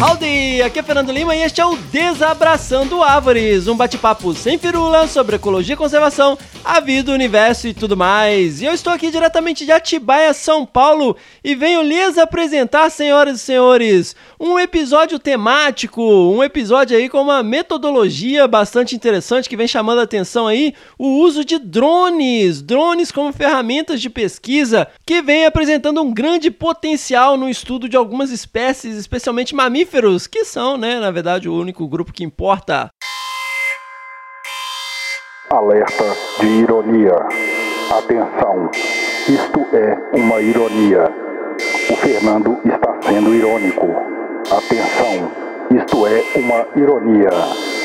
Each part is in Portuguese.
Howdy! Aqui é Fernando Lima e este é o Desabraçando Árvores, um bate-papo sem firula sobre ecologia e conservação, a vida, o universo e tudo mais. E eu estou aqui diretamente de Atibaia, São Paulo, e venho lhes apresentar, senhoras e senhores, um episódio temático, um episódio aí com uma metodologia bastante interessante que vem chamando a atenção aí, o uso de drones, drones como ferramentas de pesquisa, que vem apresentando um grande potencial no estudo de algumas espécies, especialmente mamíferos, que são, né, na verdade, o único grupo que importa. Alerta de ironia. Atenção, isto é uma ironia. O Fernando está sendo irônico. Atenção, isto é uma ironia.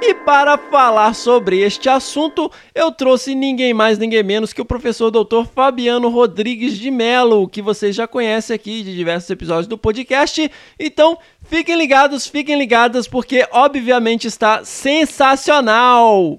E para falar sobre este assunto, eu trouxe ninguém mais, ninguém menos que o professor Dr. Fabiano Rodrigues de Mello, que vocês já conhecem aqui de diversos episódios do podcast. Então, fiquem ligados, fiquem ligadas, porque obviamente está sensacional!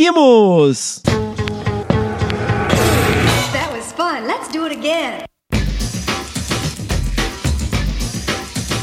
Seguimos! That was fun. Let's do it again.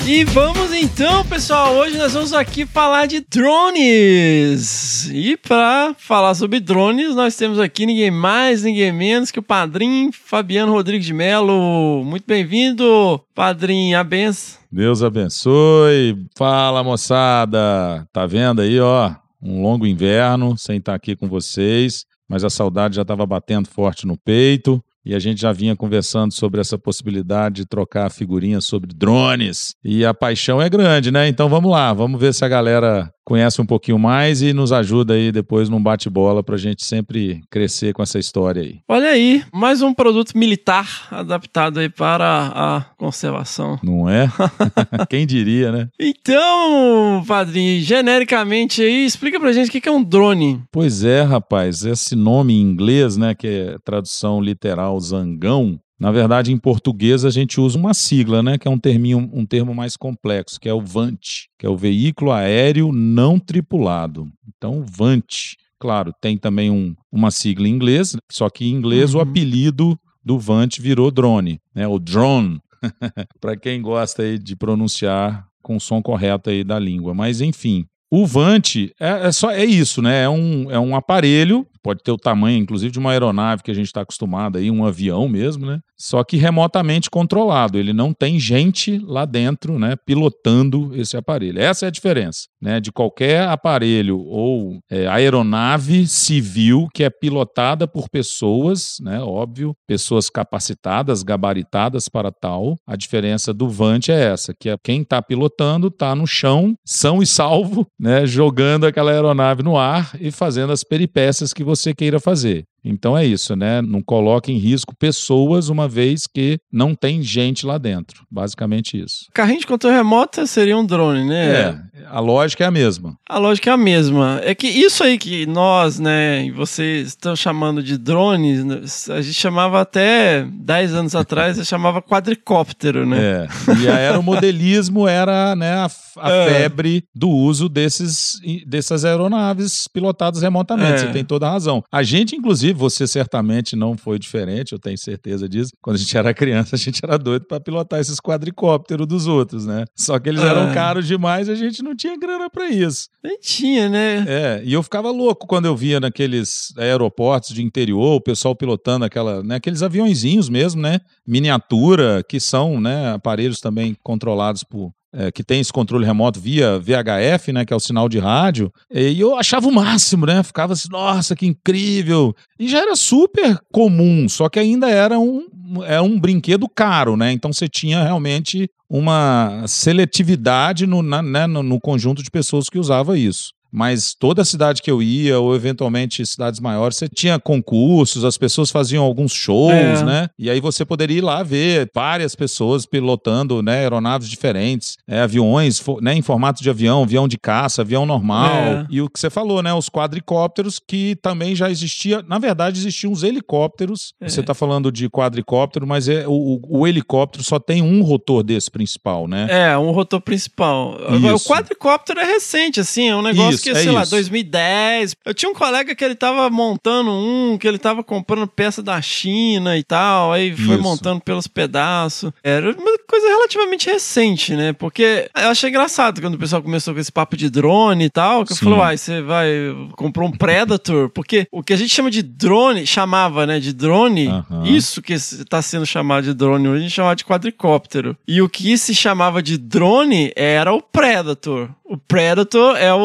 E vamos então, pessoal. Hoje nós vamos aqui falar de drones. E para falar sobre drones, nós temos aqui ninguém mais, ninguém menos que o padrinho Fabiano Rodrigues de Melo. Muito bem-vindo, padrinho. A benção. Deus abençoe. Fala, moçada. Tá vendo aí, ó? Um longo inverno sem estar aqui com vocês, mas a saudade já estava batendo forte no peito e a gente já vinha conversando sobre essa possibilidade de trocar figurinhas sobre drones. E a paixão é grande, né? Então vamos lá, vamos ver se a galera conhece um pouquinho mais e nos ajuda aí depois num bate-bola pra gente sempre crescer com essa história aí. Olha aí, mais um produto militar adaptado aí para a conservação. Não é? Quem diria, né? Então, padrinho, genericamente aí, explica pra gente o que é um drone. Pois é, rapaz, esse nome em inglês, né, que é tradução literal zangão, Na verdade, em português a gente usa uma sigla, né, que é um terminho, um termo mais complexo, que é o VANT, que é o veículo aéreo não tripulado. Então, VANT. Claro, tem também um, uma sigla em inglês, só que em inglês o Uhum. apelido do VANT virou drone, né? O drone, para quem gosta aí de pronunciar com o som correto aí da língua. Mas enfim, o VANT é, é só é isso, né? É um, é um aparelho, pode ter o tamanho, inclusive, de uma aeronave que a gente está acostumado aí, um avião mesmo, né? Só que remotamente controlado. Ele não tem gente lá dentro, né? Pilotando esse aparelho. Essa é a diferença, né? De qualquer aparelho ou é, aeronave civil que é pilotada por pessoas, né? Óbvio, pessoas capacitadas, gabaritadas para tal. A diferença do VANT é essa, que é quem está pilotando está no chão, são e salvo, né? Jogando aquela aeronave no ar e fazendo as peripécias que você queira fazer. Então é isso, né? Não coloque em risco pessoas uma vez que não tem gente lá dentro. Basicamente isso. Carrinho de controle remoto seria um drone, né? É, a lógica é a mesma. A lógica é a mesma. É que isso aí que nós, né, e vocês estão chamando de drones, né, a gente chamava até 10 anos atrás, a chamava quadricóptero, né? É. E a aeromodelismo era né, a, a É. febre do uso desses, dessas aeronaves pilotadas remotamente. É. Você tem toda a razão. A gente, inclusive, você certamente não foi diferente, eu tenho certeza disso. Quando a gente era criança, a gente era doido para pilotar esses quadricópteros dos outros, né? Só que eles eram É. caros demais e a gente não tinha grana para isso. Nem tinha, né? É, e eu ficava louco quando eu via naqueles aeroportos de interior, o pessoal pilotando aquela, né, aqueles aviãozinhos mesmo, né, miniatura, que são, né, aparelhos também controlados por é, que tem esse controle remoto via VHF, né, que é o sinal de rádio, e eu achava o máximo, né, ficava assim, nossa, que incrível, e já era super comum, só que ainda era um, é um brinquedo caro, né, então você tinha realmente uma seletividade no, na- né, no, no conjunto de pessoas que usava isso. Mas toda cidade que eu ia, ou eventualmente cidades maiores, você tinha concursos, as pessoas faziam alguns shows, É. né? E aí você poderia ir lá ver várias pessoas pilotando né, aeronaves diferentes, é, aviões né, em formato de avião, avião de caça, avião normal. É. E o que você falou, né? Os quadricópteros, que também já existia. Na verdade, existiam os helicópteros. É. Você está falando de quadricóptero, mas é, o, o helicóptero só tem um rotor desse principal, né? É, um rotor principal. Agora, O Isso. quadricóptero é recente, assim, é um negócio Isso, que, é sei lá, isso. 2010. Eu tinha um colega que ele tava montando um, que ele tava comprando peça da China e tal, aí foi Isso. montando pelos pedaços. Era uma coisa relativamente recente, né? Porque eu achei engraçado quando o pessoal começou com esse papo de drone e tal, que eu Sim. falei, uai, você vai, comprou um Predator, porque o que a gente chama de drone, chamava, né, de drone, Aham. isso que está sendo chamado de drone hoje, a gente chamava de quadricóptero. E o que se chamava de drone era o Predator. O Predator é o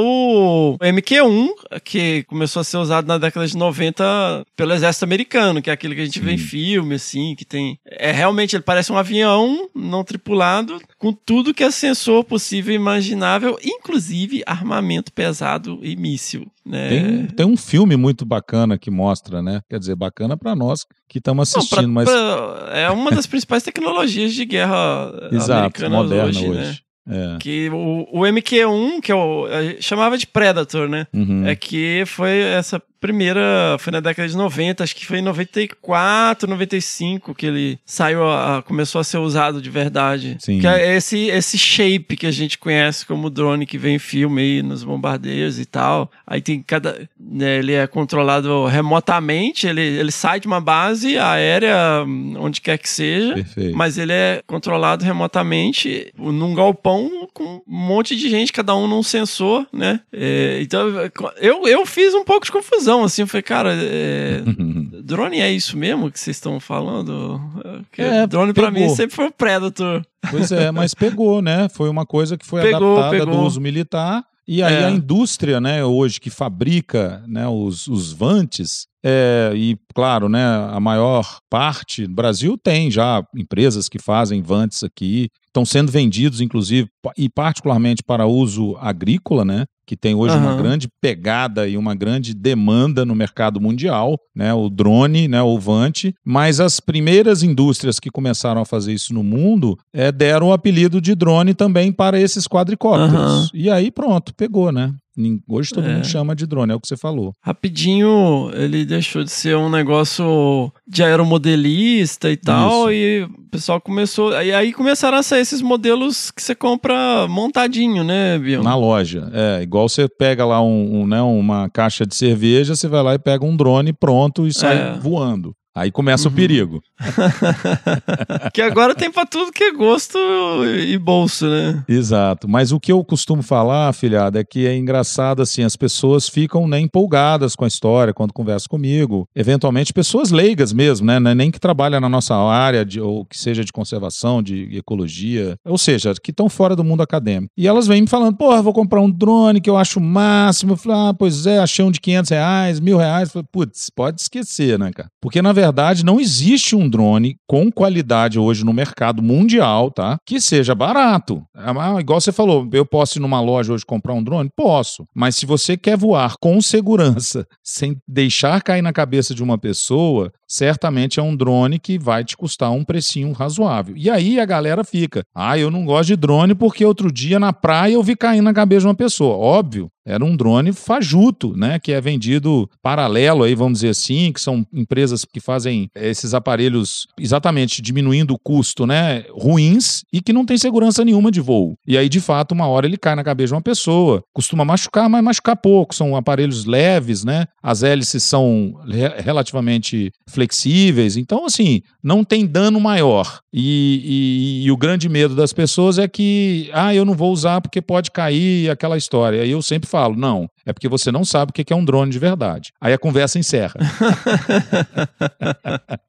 MQ-1, que começou a ser usado na década de 90 pelo exército americano, que é aquele que a gente vê em filme, assim, que tem... É realmente, ele parece um avião não tripulado, com tudo que é sensor possível e imaginável, inclusive armamento pesado e míssil. Né? Tem, tem um filme muito bacana que mostra, né? Quer dizer, bacana para nós que estamos Não, assistindo, pra- mas pra- é uma das principais tecnologias de guerra exato, americanas moderna hoje, hoje. né? É. Que o, o MQ-1, que é a gente chamava de Predator, né? Uhum. É que foi essa primeira, foi na década de 90, acho que foi em 94, 95 que ele saiu, a, começou a ser usado de verdade. Sim. Que é esse, esse shape que a gente conhece como drone que vem em filme aí nos bombardeios e tal. Aí tem cada, né, ele é controlado remotamente, ele, ele sai de uma base aérea, hum, onde quer que seja. Perfeito. Mas ele é controlado remotamente num galpão com um monte de gente, cada um num sensor, né? É, então, eu, eu fiz um pouco de confusão, assim. Eu falei, cara, é, drone é isso mesmo que vocês estão falando? Porque É, drone pegou. mim sempre foi o Predator. Pois é, mas pegou, né? Foi uma coisa que foi Pegou, adaptada pegou. do uso militar. E aí É. a indústria, né, hoje que fabrica né, os, os vantes, é, e claro, né, a maior parte do Brasil tem já empresas que fazem vantes aqui, estão sendo vendidos, inclusive, e particularmente para uso agrícola, né? Que tem hoje uma Aham. grande pegada e uma grande demanda no mercado mundial, né? O drone, né? O vante. Mas as primeiras indústrias que começaram a fazer isso no mundo é, deram o apelido de drone também para esses quadricópteros. Aham. E aí pronto, pegou, né? Hoje todo É. mundo chama de drone, é o que você falou. Rapidinho, ele deixou de ser um negócio de aeromodelista e tal, Isso. e o pessoal começou. E aí começaram a sair esses modelos que você compra montadinho, né, Bion? Na loja. É, igual você pega lá um, um, né, uma caixa de cerveja, você vai lá e pega um drone pronto e sai É. voando. Aí começa Uhum. o perigo. Que agora tem pra tudo que é gosto e bolso, né? Exato. Mas o que eu costumo falar, afilhado, é que é engraçado assim, as pessoas ficam né, empolgadas com a história quando conversam comigo. Eventualmente, pessoas leigas mesmo, né? É Nem que trabalham na nossa área, de, ou que seja de conservação, de ecologia, ou seja, que estão fora do mundo acadêmico. E elas vêm me falando, porra, vou comprar um drone que eu acho o máximo. Eu falo, ah, pois é, achei um de 500 reais, mil reais. Putz, pode esquecer, né, cara? Porque, na verdade, não existe um drone com qualidade hoje no mercado mundial, tá? Que seja barato. Ah, igual você falou, eu posso ir numa loja hoje comprar um drone? Posso. Mas se você quer voar com segurança, sem deixar cair na cabeça de uma pessoa, certamente é um drone que vai te custar um precinho razoável. E aí a galera fica, ah, eu não gosto de drone porque outro dia na praia eu vi caindo na cabeça de uma pessoa. Óbvio, era um drone fajuto, né, que é vendido paralelo aí, vamos dizer assim, que são empresas que fazem esses aparelhos exatamente diminuindo o custo, né, ruins e que não tem segurança nenhuma de voo. E aí, de fato, uma hora ele cai na cabeça de uma pessoa. Costuma machucar, mas machucar pouco. São aparelhos leves, né? As hélices são re- relativamente flexíveis. Então, assim, não tem dano maior. E, e- e o grande medo das pessoas é que, ah, eu não vou usar porque pode cair aquela história. Aí eu sempre falo, não, é porque você não sabe o que é um drone de verdade. Aí a conversa encerra.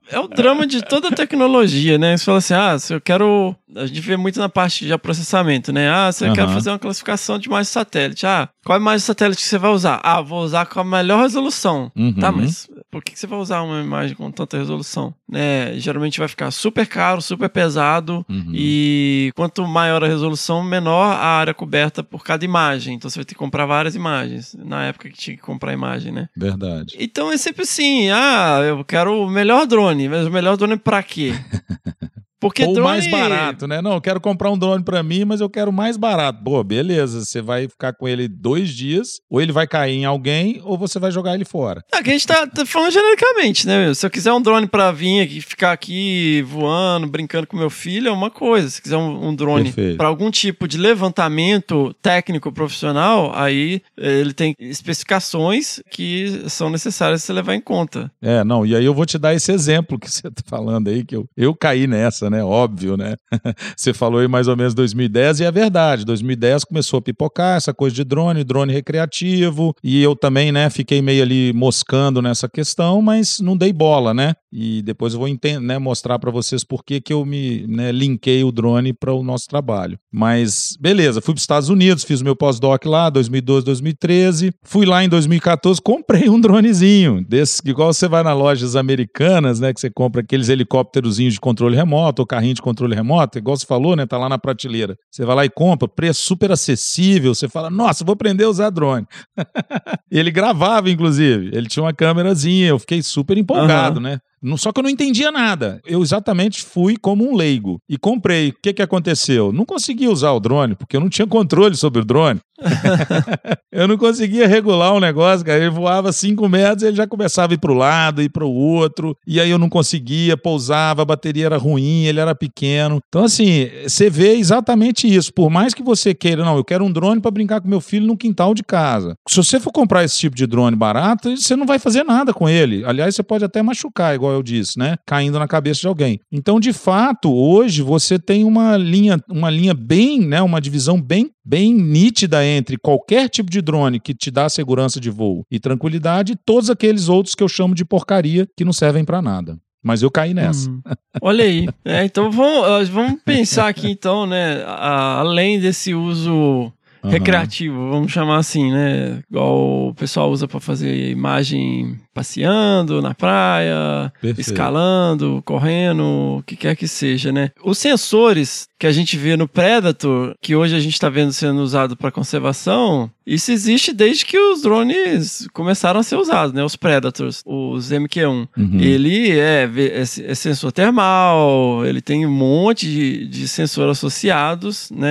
É o drama de toda a tecnologia, né? Você fala assim, ah, se eu quero. A gente vê muito na parte de processamento, né? Ah, você quer Aham. fazer uma classificação de imagem de satélite. Ah, qual imagem de satélite que você vai usar? Ah, vou usar com a melhor resolução. Uhum. Tá, mas por que que você vai usar uma imagem com tanta resolução? Né? Geralmente vai ficar super caro, super pesado. Uhum. E quanto maior a resolução, menor a área coberta por cada imagem. Então você vai ter que comprar várias imagens. Na época que tinha que comprar imagem, né? Verdade. Então é sempre assim, ah, eu quero o melhor drone, mas o melhor drone pra quê? Porque Ou drone... mais barato, né? Não, eu quero comprar um drone pra mim, mas eu quero mais barato. Pô, beleza, você vai ficar com ele dois dias, ou ele vai cair em alguém, ou você vai jogar ele fora. Aqui a gente tá, tá falando genericamente, né? meu? Se eu quiser um drone pra vir aqui, ficar aqui voando, brincando com meu filho, é uma coisa. Se quiser um, um drone pra algum tipo de levantamento técnico profissional, aí eh, ele tem especificações que são necessárias você levar em conta. É, não, e aí eu vou te dar esse exemplo que você tá falando aí, que eu, eu caí nessa, né? Óbvio, né? você falou aí mais ou menos 2010, e é verdade. 2010 começou a pipocar essa coisa de drone, drone recreativo, e eu também, né, fiquei meio ali moscando nessa questão, mas não dei bola, né? E depois eu vou né, mostrar para vocês por que que eu me né, linkei o drone para o nosso trabalho. Mas beleza, fui para os Estados Unidos, fiz meu pós-doc lá, 2012, 2013. Fui lá em 2014, comprei um dronezinho, desse igual você vai nas lojas americanas, né, que você compra aqueles helicópterozinhos de controle remoto, ou carrinho de controle remoto, igual você falou, né, tá lá na prateleira. Você vai lá e compra, preço super acessível, você fala: "Nossa, vou aprender a usar drone". Ele gravava, inclusive. Ele tinha uma câmerazinha. Eu fiquei super empolgado, né? Só que eu não entendia nada. Eu exatamente fui como um leigo e comprei. O que, que aconteceu? Não conseguia usar o drone, porque eu não tinha controle sobre o drone. eu não conseguia regular o negócio, cara. Ele voava 5 metros, ele já começava a ir pro lado, ir pro outro. E aí eu não conseguia, pousava, a bateria era ruim, ele era pequeno. Então, assim, você vê exatamente isso. Por mais que você queira, não, eu quero um drone para brincar com meu filho no quintal de casa. Se você for comprar esse tipo de drone barato, você não vai fazer nada com ele. Aliás, você pode até machucar, igual eu disse, né? Caindo na cabeça de alguém. Então, de fato, hoje você tem uma linha, uma linha bem, né? Uma divisão bem, bem nítida entre qualquer tipo de drone que te dá segurança de voo e tranquilidade e todos aqueles outros que eu chamo de porcaria que não servem para nada. Mas eu caí nessa. Hum. Olha aí. É, então vamos, vamos pensar aqui, então, né? a- além desse uso Aham. recreativo, vamos chamar assim, né? Igual o pessoal usa para fazer imagem passeando na praia, Perfeito. escalando, correndo, o que quer que seja, né? Os sensores que a gente vê no Predator, que hoje a gente está vendo sendo usado para conservação, isso existe desde que os drones começaram a ser usados, né? Os Predators, os MQ-1. Uhum. Ele é, é, é sensor termal, ele tem um monte de, de sensor associados, né?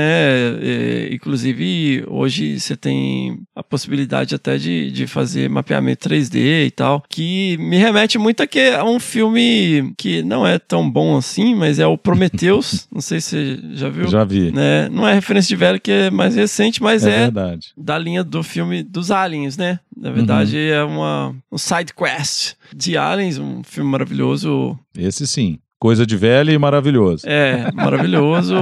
É, inclusive que hoje você tem a possibilidade até de, de fazer mapeamento 3D e tal, que me remete muito a, que, a um filme que não é tão bom assim, mas é o Prometheus. não sei se você já viu. Já vi. Né? Não é referência de velho, que é mais recente, mas É, é, da linha do filme dos Aliens, né? Na verdade, Uhum. é uma, um side quest de Aliens, um filme maravilhoso. Esse sim. Coisa de velho e maravilhoso. É, maravilhoso.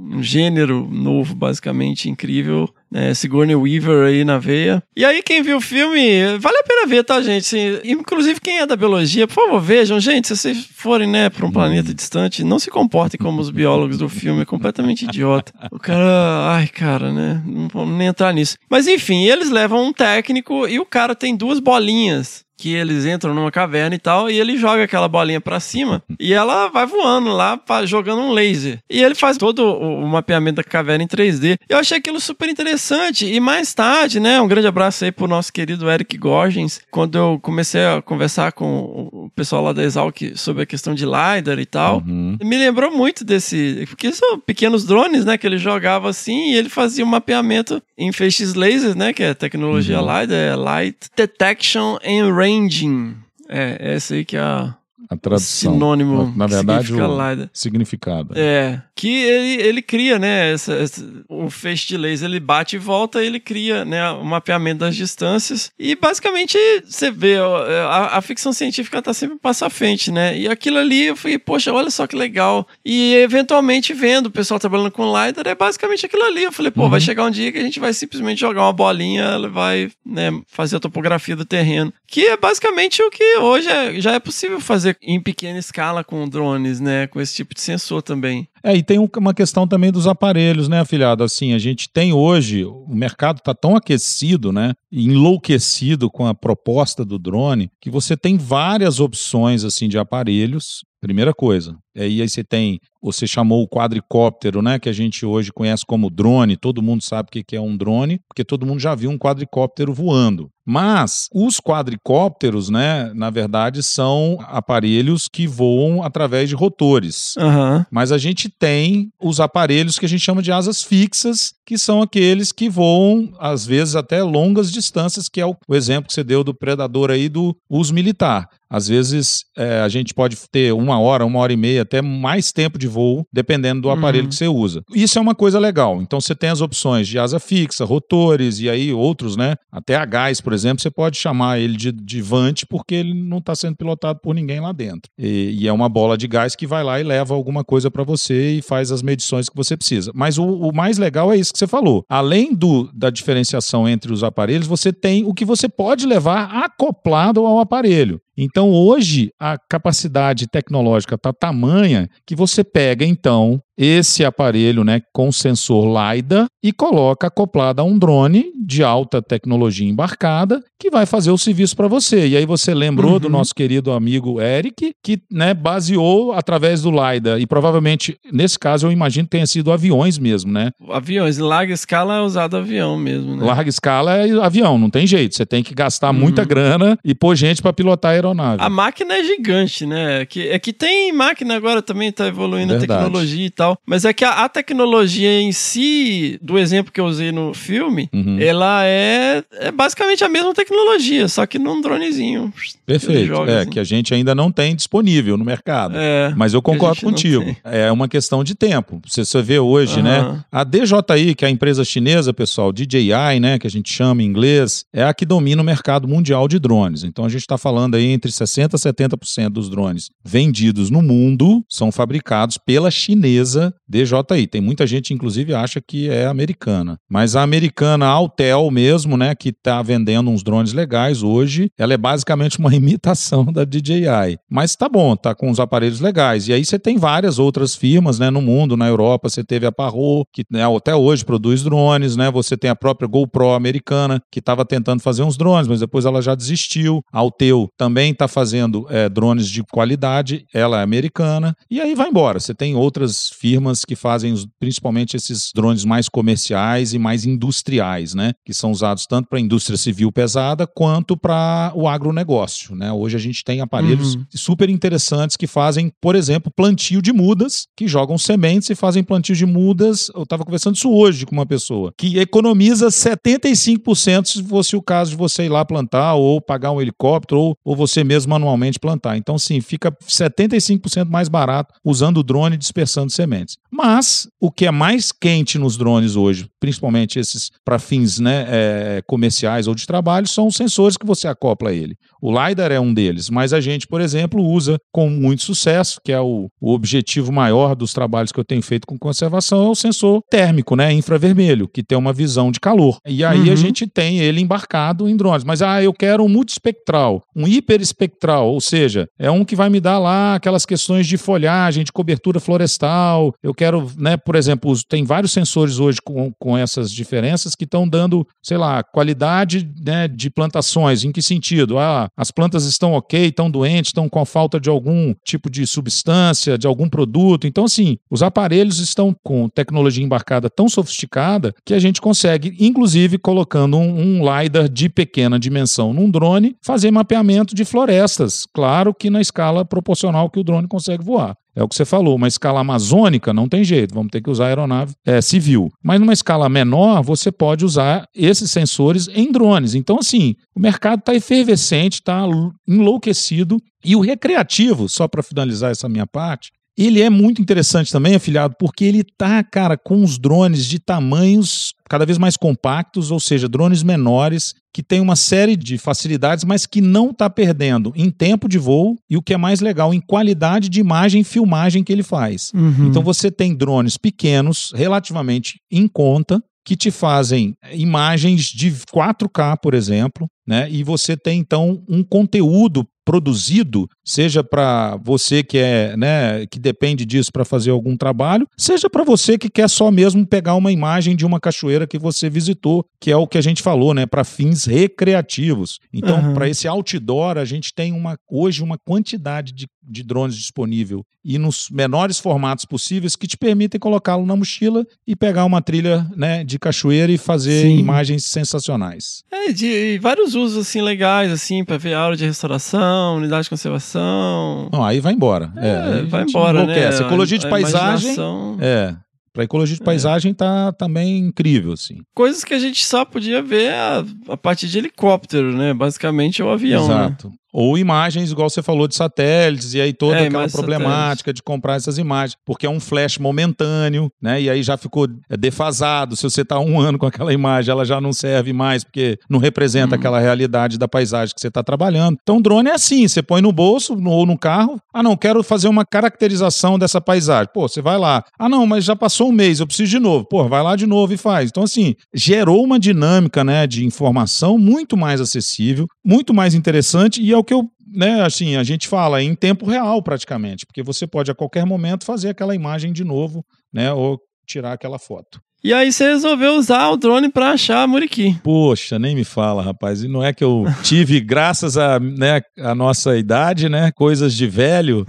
um gênero novo, basicamente, incrível. Né? Sigourney Weaver aí na veia. E aí, quem viu o filme, vale a pena ver, tá, gente? Inclusive, quem é da biologia, por favor, vejam. Gente, se vocês forem, né, pra um planeta distante, não se comportem como os biólogos do filme. É completamente idiota. O cara... Ai, cara, né? Não vamos nem entrar nisso. Mas, enfim, eles levam um técnico e o cara tem duas bolinhas que eles entram numa caverna e tal, e ele joga aquela bolinha pra cima e ela vai voando lá, jogando um laser. E ele faz todo o, mapeamento da caverna em 3D. Eu achei aquilo super interessante. E mais tarde, né, um grande abraço aí pro nosso querido Eric Gorgens, quando eu comecei a conversar com o pessoal lá da Exalc sobre a questão de LiDAR e tal, Uhum. me lembrou muito desse. Porque são pequenos drones, né? Que ele jogava assim e ele fazia um mapeamento em feixes lasers, né? Que é tecnologia LiDAR, é Light Detection and Ranging. É, essa aí que é a A tradução. sinônimo. Na verdade, significa o LiDAR. significado. É, que ele, ele cria, né, essa, essa- o feixe de laser, ele bate e volta, ele cria, né, o mapeamento das distâncias, e basicamente, você vê, ó, a, a ficção científica tá sempre passo à frente, né, e aquilo ali, eu falei, poxa, olha só que legal, e eventualmente vendo o pessoal trabalhando com LiDAR, é basicamente aquilo ali, eu falei, pô, vai chegar um dia que a gente vai simplesmente jogar uma bolinha, ela vai, né, fazer a topografia do terreno, que é basicamente o que hoje é- já é possível fazer em pequena escala com drones, né, com esse tipo de sensor também. É, e tem um- uma questão também dos aparelhos, né, afilhado? Assim, a gente tem hoje, o mercado está tão aquecido, né, enlouquecido com a proposta do drone, que você tem várias opções, assim, de aparelhos. Primeira coisa. E aí, você tem, você chamou o quadricóptero, né, que a gente hoje conhece como drone, todo mundo sabe o que é um drone, porque todo mundo já viu um quadricóptero voando. Mas os quadricópteros, né, na verdade, são aparelhos que voam através de rotores. Aham. Mas a gente tem os aparelhos que a gente chama de asas fixas, que são aqueles que voam, às vezes, até longas distâncias, que é o, exemplo que você deu do predador aí do uso militar. Às vezes é, a gente pode ter uma hora, uma hora e meia, até mais tempo de voo, dependendo do aparelho Uhum. que você usa. Isso é uma coisa legal. Então você tem as opções de asa fixa, rotores e aí outros, né? Até a gás, por exemplo, você pode chamar ele de, de vante porque ele não está sendo pilotado por ninguém lá dentro. E, e é uma bola de gás que vai lá e leva alguma coisa para você e faz as medições que você precisa. Mas o, o mais legal é isso que você falou. Além do, da diferenciação entre os aparelhos, você tem o que você pode levar acoplado ao aparelho. Então, hoje, a capacidade tecnológica está tamanha que você pega, então, esse aparelho né, com sensor LiDAR e coloca acoplado a um drone de alta tecnologia embarcada que vai fazer o serviço para você. E aí você lembrou do Uhum. nosso querido amigo Eric, que né, baseou através do LiDAR. E provavelmente, nesse caso, eu imagino que tenha sido aviões mesmo, né? Aviões, larga escala é usado avião mesmo, né? Larga escala é avião, não tem jeito. Você tem que gastar muita grana e pôr gente para pilotar a aeronave. A máquina é gigante, né? É que, é que tem máquina agora também, tá evoluindo Verdade. a tecnologia e tal. Mas é que a, a tecnologia em si, do exemplo que eu usei no filme, Uhum. ela é, é basicamente a mesma tecnologia, só que num dronezinho. Perfeito. joga é, assim. que a gente ainda não tem disponível no mercado. É. Mas eu concordo contigo. É uma questão de tempo. Você, você vê hoje, né? Aham. A DJI, que é a empresa chinesa, pessoal, DJI, né? Que a gente chama em inglês, é a que domina o mercado mundial de drones. Então a gente está falando aí entre 60% a 70% dos drones vendidos no mundo são fabricados pela chinesa DJI. Tem muita gente, inclusive, acha que é americana. Mas a americana Altel mesmo, né? Que está vendendo uns drones legais hoje, ela é basicamente uma imitação da DJI. Mas tá bom, tá com os aparelhos legais. E aí você tem várias outras firmas, né, no mundo, na Europa, você teve a Parrot, que né, até hoje produz drones, né? Você tem a própria GoPro americana, que estava tentando fazer uns drones, mas depois ela já desistiu. A Alteu também está fazendo é, drones de qualidade, ela é americana. E aí vai embora. Você tem outras firmas que fazem principalmente esses drones mais comerciais e mais industriais, né? Que são usados tanto para a indústria civil pesada quanto para o agronegócio, né? Hoje a gente tem aparelhos Uhum. super interessantes que fazem, por exemplo, plantio de mudas, que jogam sementes e fazem plantio de mudas. Eu estava conversando isso hoje com uma pessoa, que economiza 75% se fosse o caso de você ir lá plantar ou pagar um helicóptero ou, ou você mesmo manualmente plantar. Então, sim, fica 75% mais barato usando o drone e dispersando sementes. Mas o que é mais quente nos drones hoje, principalmente esses para fins né, é, comerciais ou de trabalho, são os sensores que você acopla a ele. O LiDAR é um deles, mas a gente, por exemplo, usa com muito sucesso, que é o, o objetivo maior dos trabalhos que eu tenho feito com conservação, é o sensor térmico, né, infravermelho, que tem uma visão de calor. E aí a Uhum. gente tem ele embarcado em drones. Mas, ah, eu quero um multispectral, um hiperespectral, ou seja, é um que vai me dar lá aquelas questões de folhagem, de cobertura florestal. Eu quero, né, por exemplo, tem vários sensores hoje com, com essas diferenças que estão dando, sei lá, qualidade né, de plantações. Em que sentido? Ah, as plantas estão ok, estão doentes, estão com a falta de algum tipo de substância, de algum produto. Então, assim, os aparelhos estão com tecnologia embarcada tão sofisticada que a gente consegue, inclusive, colocando um, um LiDAR de pequena dimensão num drone, fazer mapeamento de florestas. Claro que na escala proporcional que o drone consegue voar. É o que você falou, uma escala amazônica não tem jeito, vamos ter que usar aeronave é, civil. Mas numa escala menor, você pode usar esses sensores em drones. Então, assim, o mercado está efervescente, está enlouquecido. E o recreativo, só para finalizar essa minha parte, ele é muito interessante também, afiliado, porque ele tá, cara, com os drones de tamanhos cada vez mais compactos, ou seja, drones menores, que tem uma série de facilidades, mas que não está perdendo em tempo de voo e o que é mais legal, em qualidade de imagem e filmagem que ele faz. Uhum. Então você tem drones pequenos, relativamente em conta, que te fazem imagens de 4K, por exemplo, né? E você tem então um conteúdo produzido, seja para você que é, né, que depende disso para fazer algum trabalho, seja para você que quer só mesmo pegar uma imagem de uma cachoeira que você visitou, que é o que a gente falou, né, para fins recreativos. Então, Aham. para esse outdoor, a gente tem uma hoje uma quantidade de, de drones disponível e nos menores formatos possíveis que te permitem colocá-lo na mochila e pegar uma trilha, né, de cachoeira e fazer Sim. imagens sensacionais. É, de vários usos assim legais, assim, pra ver aula de restauração, unidade de conservação. Não, aí vai embora. É, É, a vai embora, né? Ecologia de A paisagem. imaginação. É. Para ecologia de paisagem tá também incrível, assim. Coisas que a gente só podia ver a, a partir de helicóptero, né? Basicamente é o avião, né? Ou imagens, igual você falou, de satélites, e aí toda É, aquela problemática de comprar essas imagens, porque é um flash momentâneo, né? E aí já ficou defasado. Se você tá um ano com aquela imagem, ela já não serve mais, porque não representa Uhum. aquela realidade da paisagem que você está trabalhando. Então, drone é assim: você põe no bolso no- ou no carro. Ah, não, quero fazer uma caracterização dessa paisagem. Pô, você vai lá. Ah, não, mas já passou um mês, eu preciso de novo. Pô, vai lá de novo e faz. Então, assim, gerou uma dinâmica, né, de informação muito mais acessível, muito mais interessante e é o que eu né, assim, a gente fala em tempo real praticamente, porque você pode a qualquer momento fazer aquela imagem de novo, né, ou tirar aquela foto. E aí você resolveu usar o drone pra achar Muriqui. Poxa, nem me fala, rapaz. E não é que eu tive, graças a, né, a nossa idade, né, coisas de velho,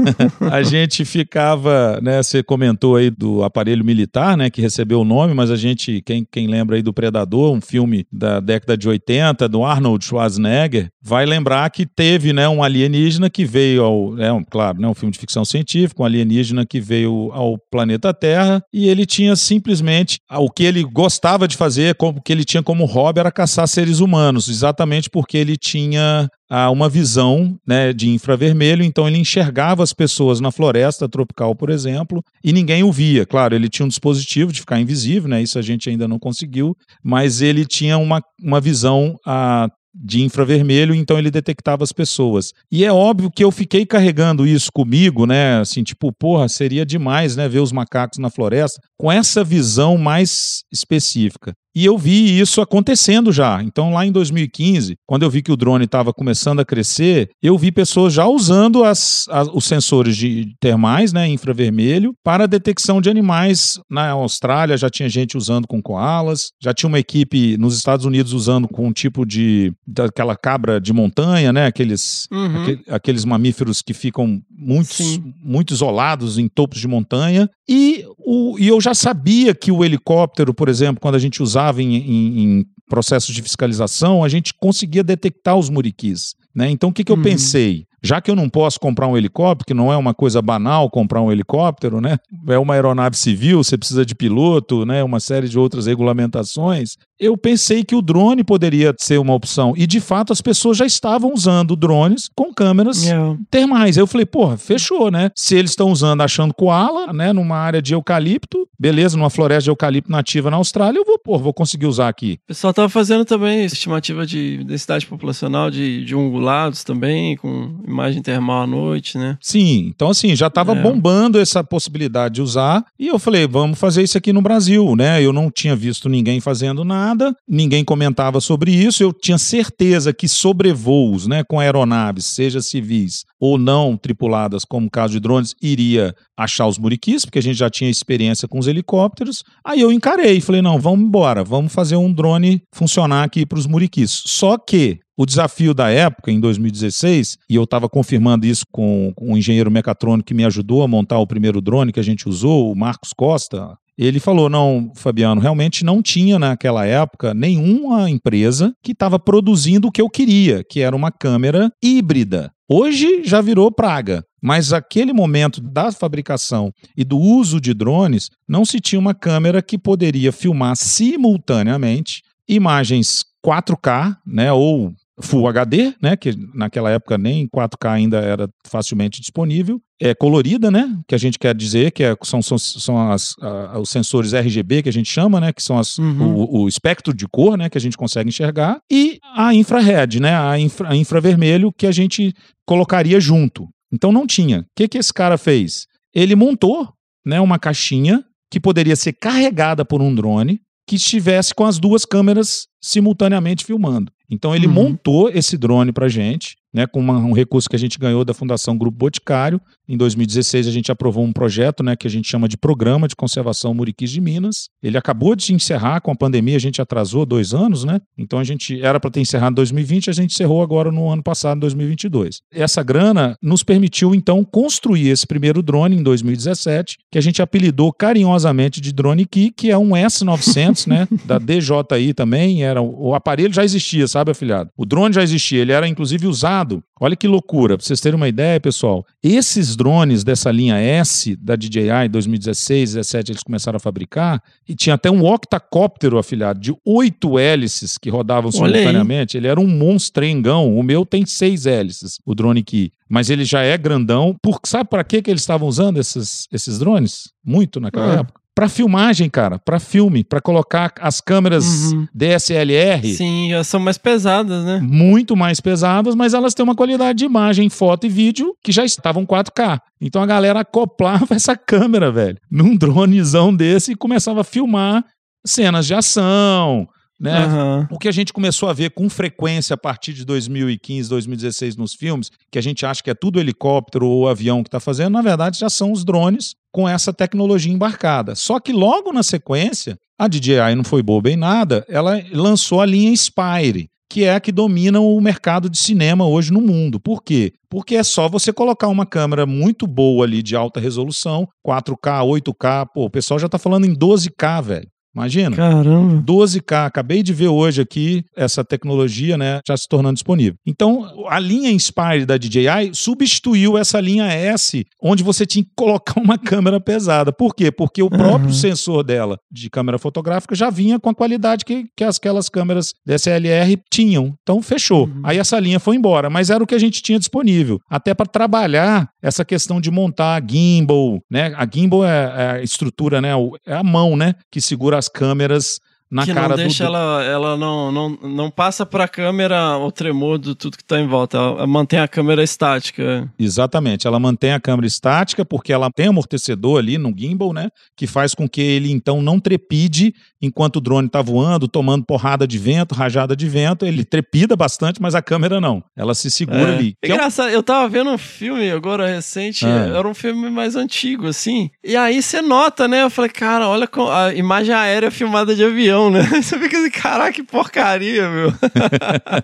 a gente ficava, né, você comentou aí do aparelho militar, né, que recebeu o nome, mas a gente, quem, quem lembra aí do Predador, um filme da década de 80, do Arnold Schwarzenegger, vai lembrar que teve, né, um alienígena que veio ao, é, um, claro, né, um filme de ficção científica, um alienígena que veio ao planeta Terra e ele tinha simplesmente o que ele gostava de fazer, como que ele tinha como hobby era caçar seres humanos, exatamente porque ele tinha ah, uma visão né, de infravermelho, então ele enxergava as pessoas na floresta tropical, por exemplo, e ninguém o via. Claro, ele tinha um dispositivo de ficar invisível, né, isso a gente ainda não conseguiu, mas ele tinha uma, uma visão ah, de infravermelho, então ele detectava as pessoas. E é óbvio que eu fiquei carregando isso comigo, né? Assim, tipo, porra, seria demais, né? Ver os macacos na floresta com essa visão mais específica. E eu vi isso acontecendo já. Então, lá em 2015, quando eu vi que o drone estava começando a crescer, eu vi pessoas já usando as, as- os sensores de termais, né, infravermelho, para detecção de animais. Na Austrália já tinha gente usando com koalas, já tinha uma equipe nos Estados Unidos usando com um tipo de daquela cabra de montanha, né, aqueles Uhum. Aque- aqueles mamíferos que ficam muito, Sim. muito isolados em topos de montanha. E, o, e eu já sabia que o helicóptero, por exemplo, quando a gente usava em, em- em processos de fiscalização, a gente conseguia detectar os muriquis. Né? Então, o que, que eu Uhum. pensei? Já que eu não posso comprar um helicóptero, que não é uma coisa banal comprar um helicóptero, né? É uma aeronave civil, você precisa de piloto, né? Uma série de outras regulamentações. Eu pensei que o drone poderia ser uma opção. E, de fato, as pessoas já estavam usando drones com câmeras É. termais. Aí eu falei, porra, fechou, né? Se eles estão usando achando koala, né? Numa área de eucalipto, beleza, numa floresta de eucalipto nativa na Austrália, eu vou, porra, vou conseguir usar aqui. O pessoal tava fazendo também estimativa de densidade populacional de, de ungulados também, com imagem termal à noite, né? Sim, então assim, já estava É. bombando essa possibilidade de usar, e eu falei, vamos fazer isso aqui no Brasil, né? Eu não tinha visto ninguém fazendo nada, ninguém comentava sobre isso, eu tinha certeza que sobrevoos, né, com aeronaves, seja civis ou não tripuladas, como o caso de drones, iria achar os muriquis, porque a gente já tinha experiência com os helicópteros. Aí eu encarei, falei, não, vamos embora, vamos fazer um drone funcionar aqui para os muriquis. Só que o desafio da época, em 2016, e eu estava confirmando isso com, com um engenheiro mecatrônico que me ajudou a montar o primeiro drone que a gente usou, o Marcos Costa. Ele falou: não, Fabiano, realmente não tinha naquela época nenhuma empresa que estava produzindo o que eu queria, que era uma câmera híbrida. Hoje já virou praga, mas aquele momento da fabricação e do uso de drones, não se tinha uma câmera que poderia filmar simultaneamente imagens 4K, né, ou Full HD, né, que naquela época nem 4K ainda era facilmente disponível, é colorida, né, que a gente quer dizer que é- são, são, são as, a- os sensores RGB que a gente chama, né, que são as, Uhum. o, o espectro de cor, né, que a gente consegue enxergar, e a infrared, né, a, infra, a infravermelho que a gente colocaria junto. Então não tinha. O que, que esse cara fez? Ele montou, né, uma caixinha que poderia ser carregada por um drone que estivesse com as duas câmeras simultaneamente filmando. Então ele Uhum. montou esse drone pra gente, né, com uma- um recurso que a gente ganhou da Fundação Grupo Boticário. Em 2016 a gente aprovou um projeto, né, que a gente chama de Programa de Conservação Muriquis de Minas. Ele acabou de encerrar com a pandemia, a gente atrasou dois anos, né? Então a gente era para ter encerrado em 2020, a gente encerrou agora no ano passado, em 2022. Essa grana nos permitiu então construir esse primeiro drone em 2017, que a gente apelidou carinhosamente de Drone Key, que é um S900, né, da DJI também, era o aparelho já existia, sabe, afilhado? O drone já existia, ele era inclusive usado. Olha que loucura, para vocês terem uma ideia, pessoal. Esses drones dessa linha S da DJI 2016, 17 eles começaram a fabricar e tinha até um octacóptero afilhado de oito hélices que rodavam simultaneamente. Ele era um monstrengão. O meu tem seis hélices, o drone Key. Mas ele já é grandão. Por, sabe para que que eles estavam usando esses, esses drones? Muito naquela Ah. época. Para filmagem, cara, para filme, para colocar as câmeras Uhum. DSLR Sim, elas são mais pesadas, né? muito mais pesadas, mas elas têm uma qualidade de imagem, foto e vídeo que já estavam 4K. Então a galera acoplava essa câmera, velho, num dronezão desse e começava a filmar cenas de ação, né? Aham. O que a gente começou a ver com frequência a partir de 2015, 2016 nos filmes, que a gente acha que é tudo helicóptero ou avião que está fazendo, na verdade já são os drones com essa tecnologia embarcada. Só que logo na sequência, a DJI não foi boba em nada, ela lançou a linha Spire, que é a que domina o mercado de cinema hoje no mundo. Por quê? Porque é só você colocar uma câmera muito boa ali de alta resolução, 4K, 8K, pô, o pessoal já tá falando em 12K, velho. Imagina. Caramba. 12K, acabei de ver hoje aqui essa tecnologia, né, já se tornando disponível. Então, a linha Inspire da DJI substituiu essa linha S, onde você tinha que colocar uma câmera pesada. Por quê? Porque o próprio Uhum. sensor dela de câmera fotográfica já vinha com a qualidade que, que as- aquelas câmeras DSLR tinham. Então, fechou. Uhum. Aí essa linha foi embora, mas era o que a gente tinha disponível, até para trabalhar essa questão de montar gimbal, né? A gimbal é, é a estrutura, né? É a mão, né? Que segura as câmeras na que cara não do deixa ela, ela não, não, não passa pra câmera o tremor de tudo que tá em volta. Ela mantém a câmera estática. Exatamente, ela mantém a câmera estática porque ela tem amortecedor ali no gimbal, né? Que faz com que ele então não trepide enquanto o drone tá voando, tomando porrada de vento, rajada de vento. Ele trepida bastante, mas a câmera não. Ela se segura ali. É Que é engraçado, eu tava vendo um filme agora recente, Ah. era um filme mais antigo, assim. E aí você nota, né? Eu falei, cara, olha a imagem aérea filmada de avião, né? Você fica assim, caraca, que porcaria, meu.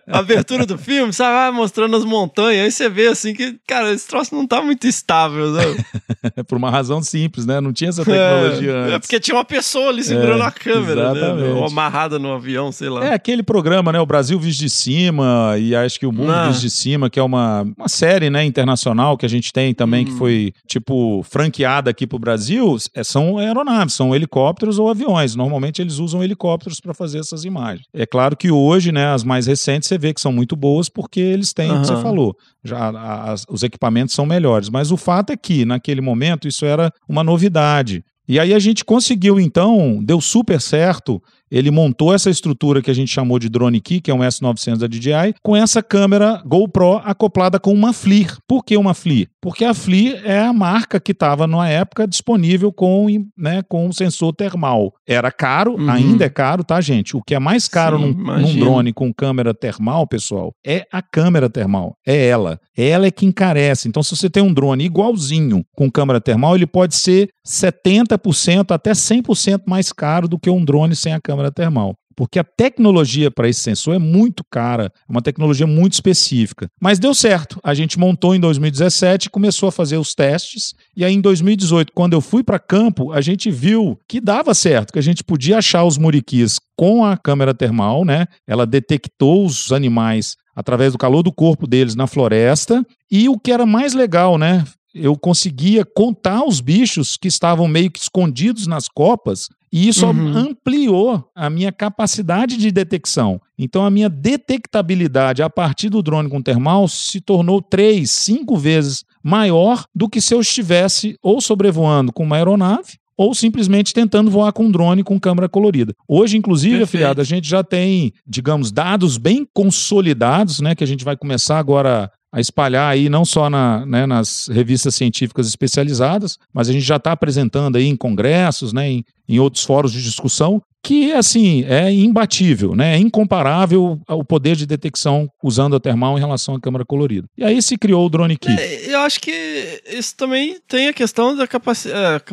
a abertura do filme, sabe? Vai mostrando as montanhas, aí você vê assim que, cara, esse troço não tá muito estável, sabe? Por uma razão simples, né? Não tinha essa tecnologia É, antes. é porque tinha uma pessoa ali segurando É, a câmera, né? exatamente. Ou amarrada no avião, sei lá. É aquele programa, né? O Brasil Visto de Cima e acho que o Mundo Ah. Visto de Cima, que é uma, uma série, né, internacional que a gente tem também, Hum. que foi, tipo, franqueada aqui pro Brasil, é, são aeronaves, são helicópteros ou aviões. Normalmente eles usam helicópteros para fazer essas imagens. É claro que hoje, né, as mais recentes, você vê que são muito boas porque eles têm o que você falou. Já as- os equipamentos são melhores. Mas o fato é que, naquele momento, isso era uma novidade. E aí a gente conseguiu, então, deu super certo. Ele montou essa estrutura que a gente chamou de Drone Key, que é um S900 da DJI, com essa câmera GoPro acoplada com uma FLIR. Por que uma FLIR? Porque a FLIR é a marca que estava na época disponível com, né, com um sensor termal. Era caro, Uhum. ainda é caro, tá, gente? O que é mais caro Sim, num, num drone com câmera termal, pessoal, é a câmera termal. É ela. Ela é que encarece. Então, se você tem um drone igualzinho com câmera termal, ele pode ser 70% até 100% mais caro do que um drone sem a câmera termal. Porque a tecnologia para esse sensor é muito cara, é uma tecnologia muito específica. Mas deu certo. A gente montou em 2017 e começou a fazer os testes. E aí, em 2018, quando eu fui para campo, a gente viu que dava certo, que a gente podia achar os muriquis com a câmera termal, né? Ela detectou os animais através do calor do corpo deles na floresta. E o que era mais legal, né? Eu conseguia contar os bichos que estavam meio que escondidos nas copas e isso Uhum. ampliou a minha capacidade de detecção. Então, a minha detectabilidade a partir do drone com termal se tornou três, cinco vezes maior do que se eu estivesse ou sobrevoando com uma aeronave ou simplesmente tentando voar com um drone com câmera colorida. Hoje, inclusive, Perfeito. afiliado, a gente já tem, digamos, dados bem consolidados, né, que a gente vai começar agora a espalhar aí não só na, né, nas revistas científicas especializadas, mas a gente já está apresentando aí em congressos, né, em, em outros fóruns de discussão, que assim é imbatível, né, é incomparável ao poder de detecção usando a termal em relação à câmera colorida. E aí se criou o drone key. É, eu acho que isso também tem a questão da capacidade.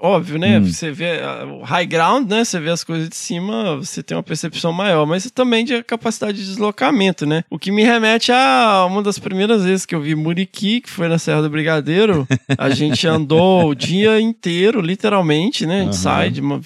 óbvio, né? Hum. Você vê ah, o high ground, né? Você vê as coisas de cima, você tem uma percepção maior, mas também de capacidade de deslocamento, né? O que me remete a uma das primeiras vezes que eu vi Muriqui, que foi na Serra do Brigadeiro. A gente andou o dia inteiro, literalmente, né? A gente Aham. sai de uma.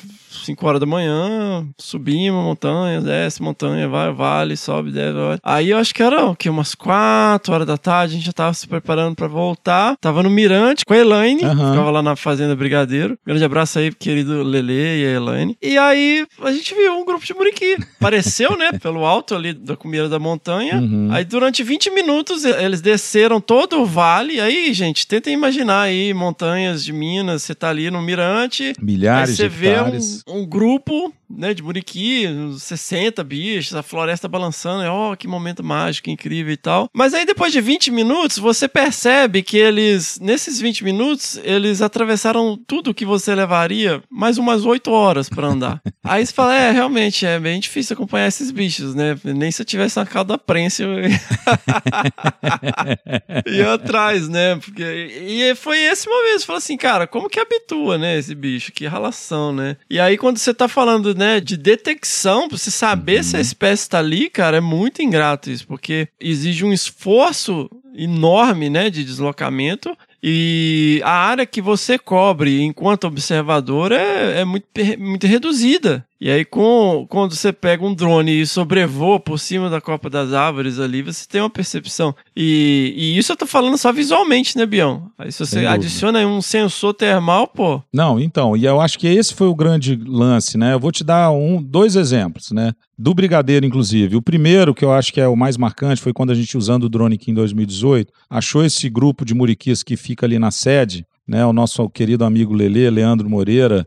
5 horas da manhã, subimos montanha, desce montanha, vai, vale, sobe, desce, vai. Aí eu acho que era o quê? Umas 4 horas da tarde, a gente já tava se preparando pra voltar. Tava no Mirante com a Elaine, Aham. ficava lá na Fazenda Brigadeiro. Grande abraço aí, querido Lele e a Elaine. E aí a gente viu um grupo de muriqui. Apareceu, né, pelo alto ali da cumeira da montanha. Uhum. Aí durante 20 minutos eles desceram todo o vale. Aí, gente, tentem imaginar aí montanhas de Minas, você tá ali no Mirante, Milhares de vê hectares. um, um grupo né, de muriqui, uns 60 bichos, a floresta balançando, ó, que momento mágico, incrível e tal. Mas aí depois de 20 minutos, você percebe que eles, nesses 20 minutos, eles atravessaram tudo que você levaria mais umas 8 horas pra andar. aí você fala, é, realmente, é bem difícil acompanhar esses bichos, né? Nem se eu tivesse uma cauda prensa, eu ia atrás, né? Porque, e foi esse momento, você fala assim, cara, como que habitua, né, esse bicho? Que relação, né? E aí quando você tá falando, né, de detecção, pra você saber se a espécie tá ali, cara, é muito ingrato isso, porque exige um esforço enorme, né, de deslocamento e a área que você cobre enquanto observador é, é muito, muito reduzida. E aí, com, quando você pega um drone e sobrevoa por cima da copa das árvores ali, você tem uma percepção. E, e isso eu tô falando só visualmente, né, Bião? Aí se você adiciona aí um sensor termal, pô. Não, então, e eu acho que esse foi o grande lance, né? Eu vou te dar um, dois exemplos, né? Do Brigadeiro, inclusive. O primeiro, que eu acho que é o mais marcante, foi quando a gente, usando o drone aqui em 2018, achou esse grupo de muriquis que fica ali na sede, né? O nosso querido amigo Lele, Leandro Moreira,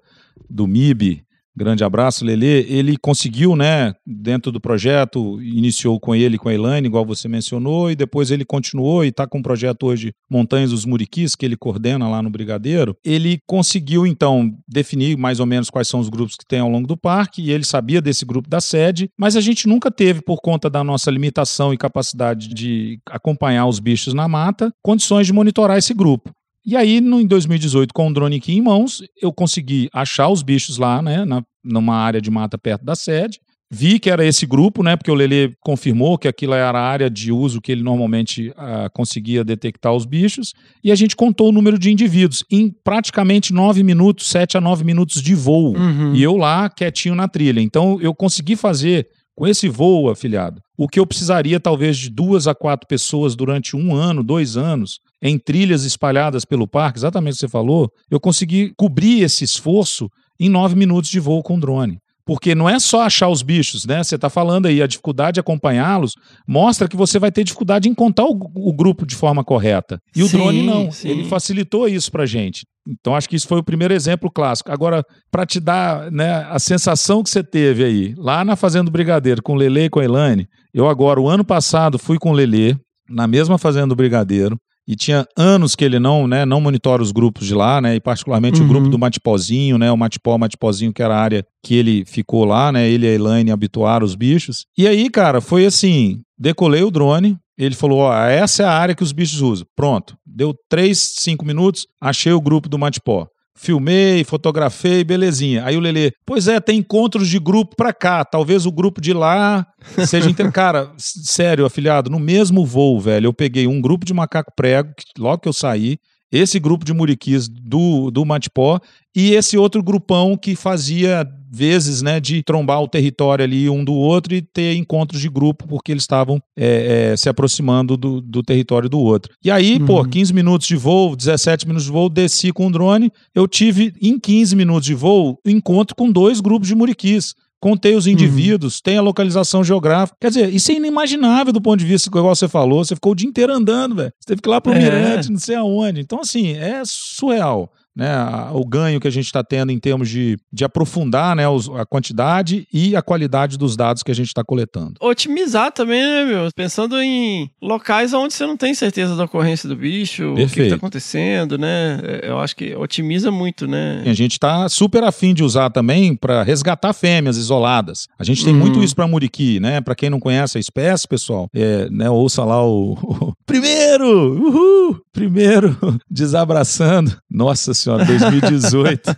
do MIB, Grande abraço, Lelê. Ele conseguiu, né, dentro do projeto, iniciou com ele, com a Elaine, igual você mencionou, e depois ele continuou e está com o projeto hoje Montanhas dos Muriquis, que ele coordena lá no Brigadeiro. Ele conseguiu, então, definir mais ou menos quais são os grupos que tem ao longo do parque, e ele sabia desse grupo da sede, mas a gente nunca teve, por conta da nossa limitação e capacidade de acompanhar os bichos na mata, condições de monitorar esse grupo. E aí, no, em 2018, com o drone aqui em mãos, eu consegui achar os bichos lá, né, na, numa área de mata perto da sede. Vi que era esse grupo, né, porque o Lele confirmou que aquilo era a área de uso que ele normalmente ah, conseguia detectar os bichos. E a gente contou o número de indivíduos em praticamente nove minutos, sete a nove minutos de voo. Uhum. E eu lá, quietinho na trilha. Então, eu consegui fazer com esse voo, afiliado, o que eu precisaria talvez de duas a quatro pessoas durante um ano, dois anos, em trilhas espalhadas pelo parque, exatamente o que você falou, eu consegui cobrir esse esforço em nove minutos de voo com drone. Porque não é só achar os bichos, né? Você está falando aí, a dificuldade de acompanhá-los mostra que você vai ter dificuldade em contar o, o grupo de forma correta. E o Sim, drone não. sim. Ele facilitou isso pra gente. Então, acho que isso foi o primeiro exemplo clássico. Agora, para te dar né, a sensação que você teve aí, lá na Fazenda do Brigadeiro, com o Lele e com a Elane, eu agora, o ano passado, fui com o Lele, na mesma Fazenda do Brigadeiro, e tinha anos que ele não, né, não monitora os grupos de lá, né, e particularmente Uhum. o grupo do Matipozinho, né, o Matipó, Matipozinho, que era a área que ele ficou lá, né, ele e a Elaine habituaram os bichos. E aí, cara, foi assim, decolei o drone, ele falou, ó, essa é a área que os bichos usam. Pronto, deu 3, 5 minutos, achei o grupo do Matipó. Filmei, fotografei, belezinha. Aí o Lelê, pois é, tem encontros de grupo pra cá. Talvez o grupo de lá seja inter... Cara, sério, afiliado, no mesmo voo, velho, eu peguei um grupo de macaco prego, que logo que eu saí, esse grupo de muriquis do, do Matipó e esse outro grupão que fazia vezes, né, de trombar o território ali um do outro e ter encontros de grupo porque eles estavam é, é, se aproximando do, do território do outro. E aí, pô, 15 minutos de voo, 17 minutos de voo, desci com o drone, eu tive em 15 minutos de voo encontro com dois grupos de muriquis. Contei os indivíduos, tem a localização geográfica. Quer dizer, isso é inimaginável do ponto de vista, igual você falou. Você ficou o dia inteiro andando, velho. Você teve que ir lá pro É. Mirante, não sei aonde. Então, assim, é surreal. Né, o ganho que a gente está tendo em termos de, de aprofundar né, os- a quantidade e a qualidade dos dados que a gente está coletando. Otimizar também, né, meu? Pensando em locais onde você não tem certeza da ocorrência do bicho, o que, que Perfeito. tá acontecendo, né? É, Eu acho que otimiza muito, né? A gente está super afim de usar também para resgatar fêmeas isoladas. A gente tem Uhum. muito isso para muriqui, né? Para quem não conhece a espécie, pessoal, é, né, ouça lá o primeiro, uhul, primeiro desabraçando. Nossa senhora, 2018.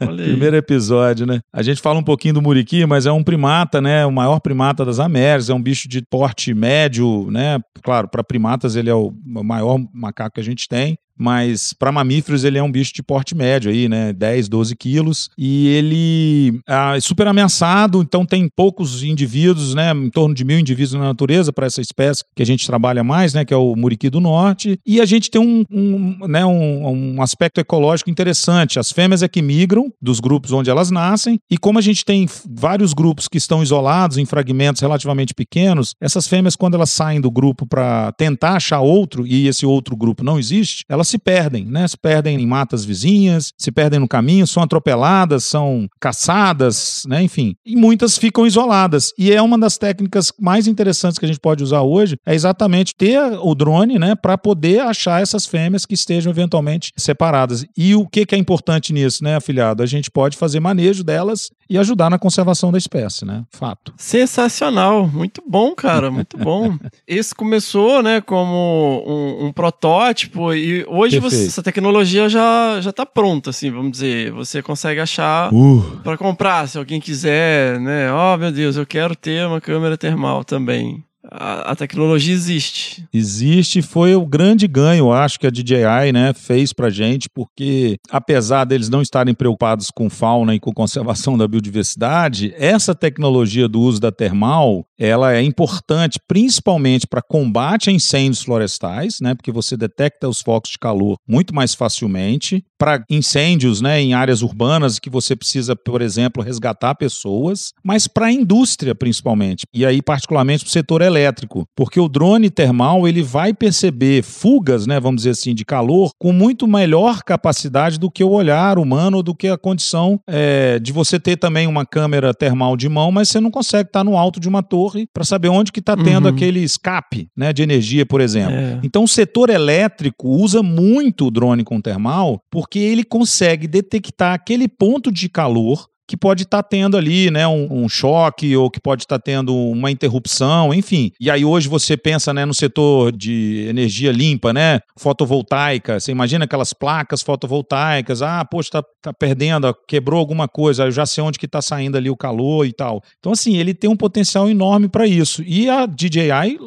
Olha aí. Primeiro episódio, né? A gente fala um pouquinho do muriqui, mas é um primata, né? O maior primata das Américas, é um bicho de porte médio, né? Claro, para primatas ele é o maior macaco que a gente tem. Mas para mamíferos ele é um bicho de porte médio aí, né? 10, 12 quilos. E ele ah, é super ameaçado, então tem poucos indivíduos, né? Em torno de mil indivíduos na natureza para essa espécie que a gente trabalha mais, né? Que é o muriqui do norte. E a gente tem um, um, né? um, um aspecto ecológico interessante. As fêmeas é que migram dos grupos onde elas nascem. E como a gente tem vários grupos que estão isolados em fragmentos relativamente pequenos, essas fêmeas, quando elas saem do grupo para tentar achar outro, e esse outro grupo não existe, elas se perdem, né? Se perdem em matas vizinhas, se perdem no caminho, são atropeladas, são caçadas, né? Enfim. E muitas ficam isoladas. E é uma das técnicas mais interessantes que a gente pode usar hoje, é exatamente ter o drone, né? Para poder achar essas fêmeas que estejam eventualmente separadas. E o que, que é importante nisso, né, afiliado? A gente pode fazer manejo delas e ajudar na conservação da espécie, né? Fato. Sensacional, muito bom, cara, muito bom. Esse começou, né, como um, um protótipo e hoje você- essa tecnologia já já tá pronta, assim, vamos dizer. Você consegue achar Uh. pra comprar, se alguém quiser, né? Oh, meu Deus, eu quero ter uma câmera termal também. A, tecnologia existe. Existe, foi o grande ganho, acho, que a DJI né, fez pra gente, porque apesar deles não estarem preocupados com fauna e com conservação da biodiversidade, essa tecnologia do uso da termal, ela é importante principalmente para combate a incêndios florestais, né, porque você detecta os focos de calor muito mais facilmente, para incêndios né, em áreas urbanas que você precisa, por exemplo, resgatar pessoas, mas para a indústria principalmente, e aí particularmente para o setor elétrico elétrico, porque o drone termal ele vai perceber fugas, né, vamos dizer assim, de calor com muito melhor capacidade do que o olhar humano, do que a condição é, de você ter também uma câmera termal de mão, mas você não consegue estar no alto de uma torre para saber onde que está tendo Uhum. aquele escape, né, de energia, por exemplo. É. Então, o setor elétrico usa muito o drone com termal porque ele consegue detectar aquele ponto de calor que pode estar tendo ali, né, um, um choque ou que pode estar tendo uma interrupção, enfim. E aí hoje você pensa, né, no setor de energia limpa, né, fotovoltaica. Você imagina aquelas placas fotovoltaicas, ah, poxa, tá, tá perdendo, quebrou alguma coisa, eu já sei onde que tá saindo ali o calor e tal. Então assim, ele tem um potencial enorme para isso. E a DJI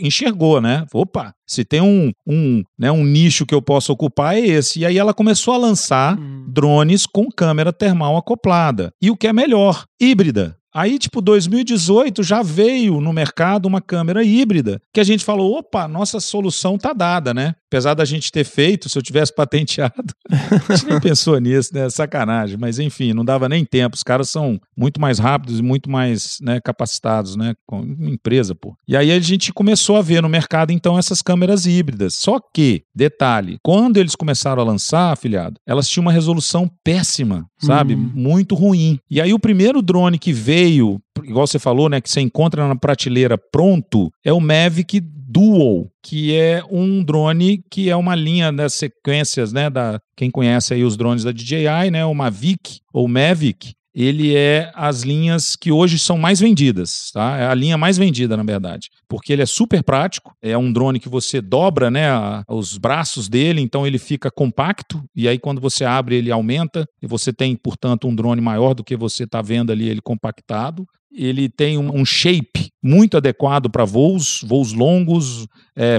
enxergou, né? Opa, se tem um, um, né, um nicho que eu posso ocupar é esse. E aí ela começou a lançar drones com câmera termal acoplada. E o que é melhor, híbrida. Aí, tipo, 2018 já veio no mercado uma câmera híbrida, que a gente falou, opa, nossa solução tá dada, né? Apesar da gente ter feito, se eu tivesse patenteado, a gente nem pensou nisso, né? Sacanagem. Mas enfim, não dava nem tempo. Os caras são muito mais rápidos e muito mais né, capacitados, né? Com uma empresa, pô. E aí a gente começou a ver no mercado, então, essas câmeras híbridas. Só que, detalhe, quando eles começaram a lançar, afiliado, elas tinham uma resolução péssima, sabe? Hum. Muito ruim. E aí o primeiro drone que veio, igual você falou, né? Que você encontra na prateleira pronto, é o Mavic Dual, que é um drone que é uma linha das sequências, né, da quem conhece aí os drones da DJI, né, o Mavic ou Mavic, ele é as linhas que hoje são mais vendidas, tá? É a linha mais vendida, na verdade, porque ele é super prático, é um drone que você dobra, né, a- os braços dele, então ele fica compacto e aí quando você abre ele aumenta e você tem, portanto, um drone maior do que você está vendo ali ele compactado. Ele tem um, um shape muito adequado para voos, voos longos,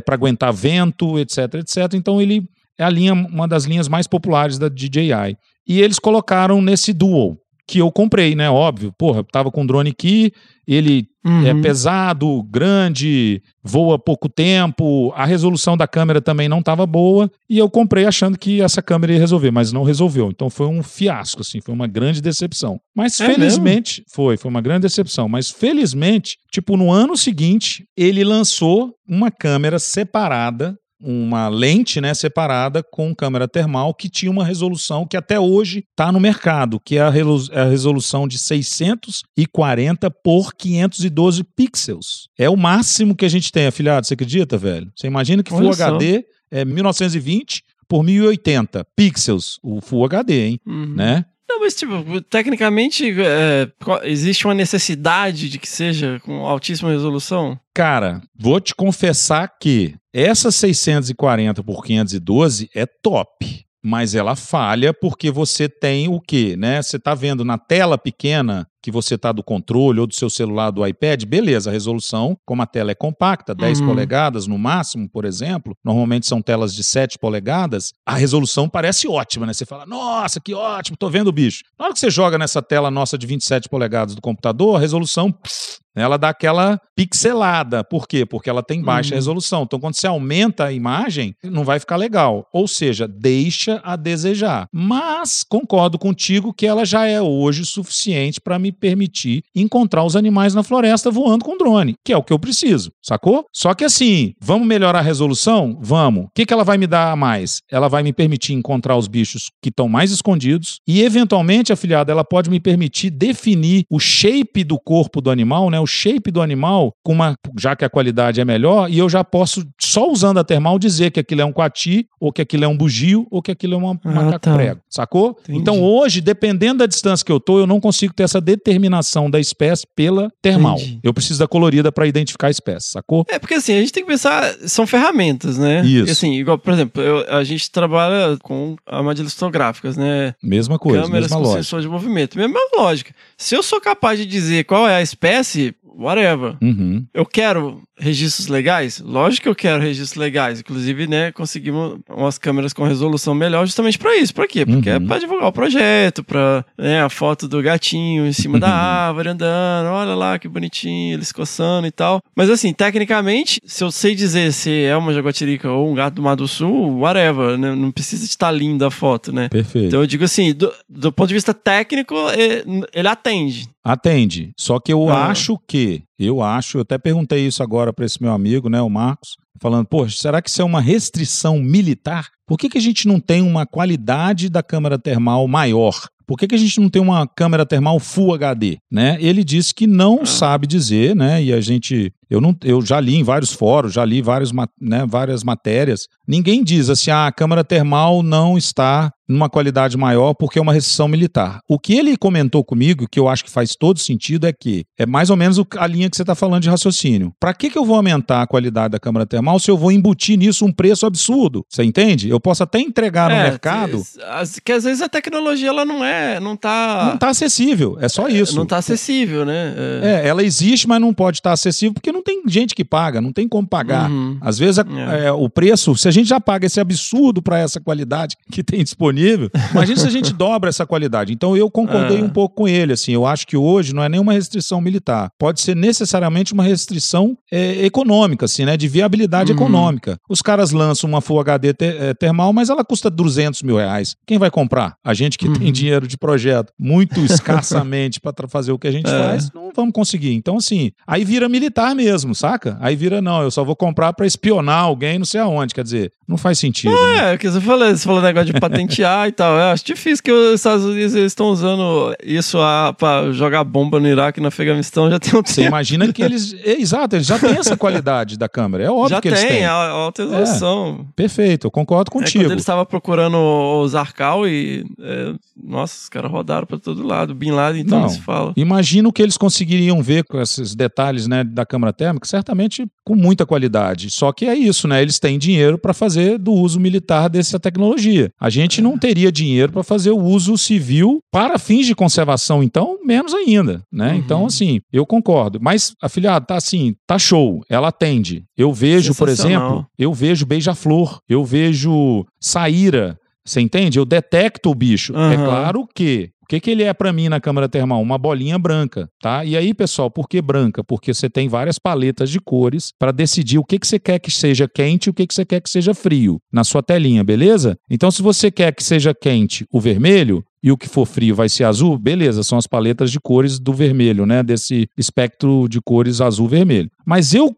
para aguentar vento, etc, etc. Então ele é a linha, uma das linhas mais populares da DJI. E eles colocaram nesse Dual, que eu comprei, né? Óbvio. Porra, eu tava com o drone aqui, ele é Uhum. pesado, grande, voa pouco tempo, a resolução da câmera também não estava boa, e eu comprei achando que essa câmera ia resolver, mas não resolveu. Então foi um fiasco, assim, foi uma grande decepção. Mas É felizmente, foi, foi uma grande decepção, mas felizmente, tipo, no ano seguinte, ele lançou uma câmera separada uma lente né, separada com câmera termal que tinha uma resolução que até hoje está no mercado, que é a, a resolução de 640 por 512 pixels. É o máximo que a gente tem, afiliado. Você acredita, velho? Você imagina que Full só. HD é 1920 por 1080 pixels, o Full HD, hein? Uhum. Né? Não, mas tipo, tecnicamente é, existe uma necessidade de que seja com altíssima resolução? Cara, vou te confessar que essa 640 por 512 é top. Mas ela falha porque você tem o quê, né? Você tá vendo na tela pequena que você tá do controle ou do seu celular, do iPad, beleza, a resolução, como a tela é compacta, 10 Uhum. polegadas no máximo, por exemplo, normalmente são telas de 7 polegadas, a resolução parece ótima, né? Você fala, nossa, que ótimo, tô vendo o bicho. Na hora que você joga nessa tela nossa de 27 polegadas do computador, a resolução pss, ela dá aquela pixelada. Por quê? Porque ela tem baixa Uhum. resolução. Então, quando você aumenta a imagem, não vai ficar legal. Ou seja, deixa a desejar. Mas concordo contigo que ela já é hoje suficiente para me permitir encontrar os animais na floresta voando com drone, que é o que eu preciso, sacou? Só que assim, vamos melhorar a resolução? Vamos. O que, que ela vai me dar a mais? Ela vai me permitir encontrar os bichos que estão mais escondidos e, eventualmente, afiliada, ela pode me permitir definir o shape do corpo do animal, né? O shape do animal, com uma, já que a qualidade é melhor, e eu já posso, só usando a termal, dizer que aquilo é um coati, ou que aquilo é um bugio, ou que aquilo é uma Ah, macaco tá. prego, sacou? Entendi. Então hoje, dependendo da distância que eu tô, eu não consigo ter essa determinação da espécie pela termal. Entendi. Eu preciso da colorida para identificar a espécie, sacou? É, porque assim, a gente tem que pensar, são ferramentas, né? Isso. Assim, igual, por exemplo, eu- a gente trabalha com armadilhas fotográficas, né? Mesma coisa, Câmeras mesma com lógica. sensor de movimento. Mesma lógica. Se eu sou capaz de dizer qual é a espécie, whatever. Uhum. Eu quero registros legais? Lógico que eu quero registros legais. Inclusive, né, conseguimos umas câmeras com resolução melhor justamente pra isso. Pra quê? Porque Uhum. é pra divulgar o projeto, pra né, a foto do gatinho em cima da árvore andando, olha lá que bonitinho, eles coçando e tal. Mas assim, tecnicamente, se eu sei dizer se é uma jaguatirica ou um gato do Mar do Sul, whatever, né? Não precisa de estar linda a foto, né? Perfeito. Então eu digo assim, do, do ponto de vista técnico, ele, ele atende. Atende. Só que eu Ah. acho que Eu acho, eu até perguntei isso agora para esse meu amigo, né, o Marcos, falando, poxa, será que isso é uma restrição militar? Por que, que a gente não tem uma qualidade da câmara termal maior? Por que, que a gente não tem uma câmera termal Full HD? Né? Ele disse que não sabe dizer, né? E a gente. Eu, não, eu já li em vários fóruns, já li vários, né, várias matérias. Ninguém diz assim, ah, a câmara termal não está numa qualidade maior porque é uma restrição militar. O que ele comentou comigo, que eu acho que faz todo sentido, é que é mais ou menos a linha que você está falando de raciocínio. Para que, que eu vou aumentar a qualidade da câmara termal se eu vou embutir nisso um preço absurdo? Você entende? Eu posso até entregar no É, mercado. as- que às vezes a tecnologia ela não é, não tá, Não está acessível, é só isso. não tá acessível, né? É. É, ela existe, mas não pode estar acessível porque não tem gente que paga, não tem como pagar. Uhum. Às vezes a- É. é, o preço, se a gente já paga esse absurdo para essa qualidade que tem disponível, imagina se a gente dobra essa qualidade. Então eu concordei É. um pouco com ele. Assim, eu acho que hoje não é nenhuma restrição militar, pode ser necessariamente uma restrição é, econômica, assim, né, de viabilidade Uhum. econômica. Os caras lançam uma Full HD te- é, termal, mas ela custa 200 mil reais. Quem vai comprar? A gente que tem Uhum. Dinheiro de projeto muito escassamente para fazer o que a gente É. faz, não vamos conseguir. Então, assim, aí vira militar mesmo, saca? Aí vira, não, eu só vou comprar para espionar alguém, não sei aonde. Quer dizer, não faz sentido. né? É, o que você falou, você falou negócio de patentear e tal. Eu acho difícil que os Estados Unidos eles estão usando isso a, pra jogar bomba no Iraque e no Afeganistão já tem um Você tempo. imagina que eles. é, exato, eles já têm essa qualidade da câmera. É óbvio Já que eles tem, têm. a, a alta resolução. Perfeito, eu concordo É, quando contigo. ele estava procurando o Zarcal e. é, nossa, os caras rodaram pra todo lado. Bin Laden, então Não. se fala. Imagino que eles conseguiriam ver com esses detalhes né, da câmara térmica, certamente com muita qualidade. Só que é isso, né? Eles têm dinheiro para fazer do uso militar dessa tecnologia. A gente não teria dinheiro para fazer o uso civil para fins de conservação, então, menos ainda, né? Uhum. Então, assim, eu concordo. Mas, afilhado, tá assim, tá show. Ela atende. Eu vejo, por exemplo, eu vejo beija-flor, eu vejo saíra. Você entende? Eu detecto o bicho. É Aham. claro que o que, que ele é para mim na câmara termal? Uma bolinha branca, tá? E aí, pessoal, por que branca? Porque você tem várias paletas de cores para decidir o que, que você quer que seja quente e o que, que você quer que seja frio na sua telinha, beleza? Então, se você quer que seja quente o vermelho, e o que for frio vai ser azul, beleza, são as paletas de cores do vermelho, né? Desse espectro de cores azul-vermelho. Mas eu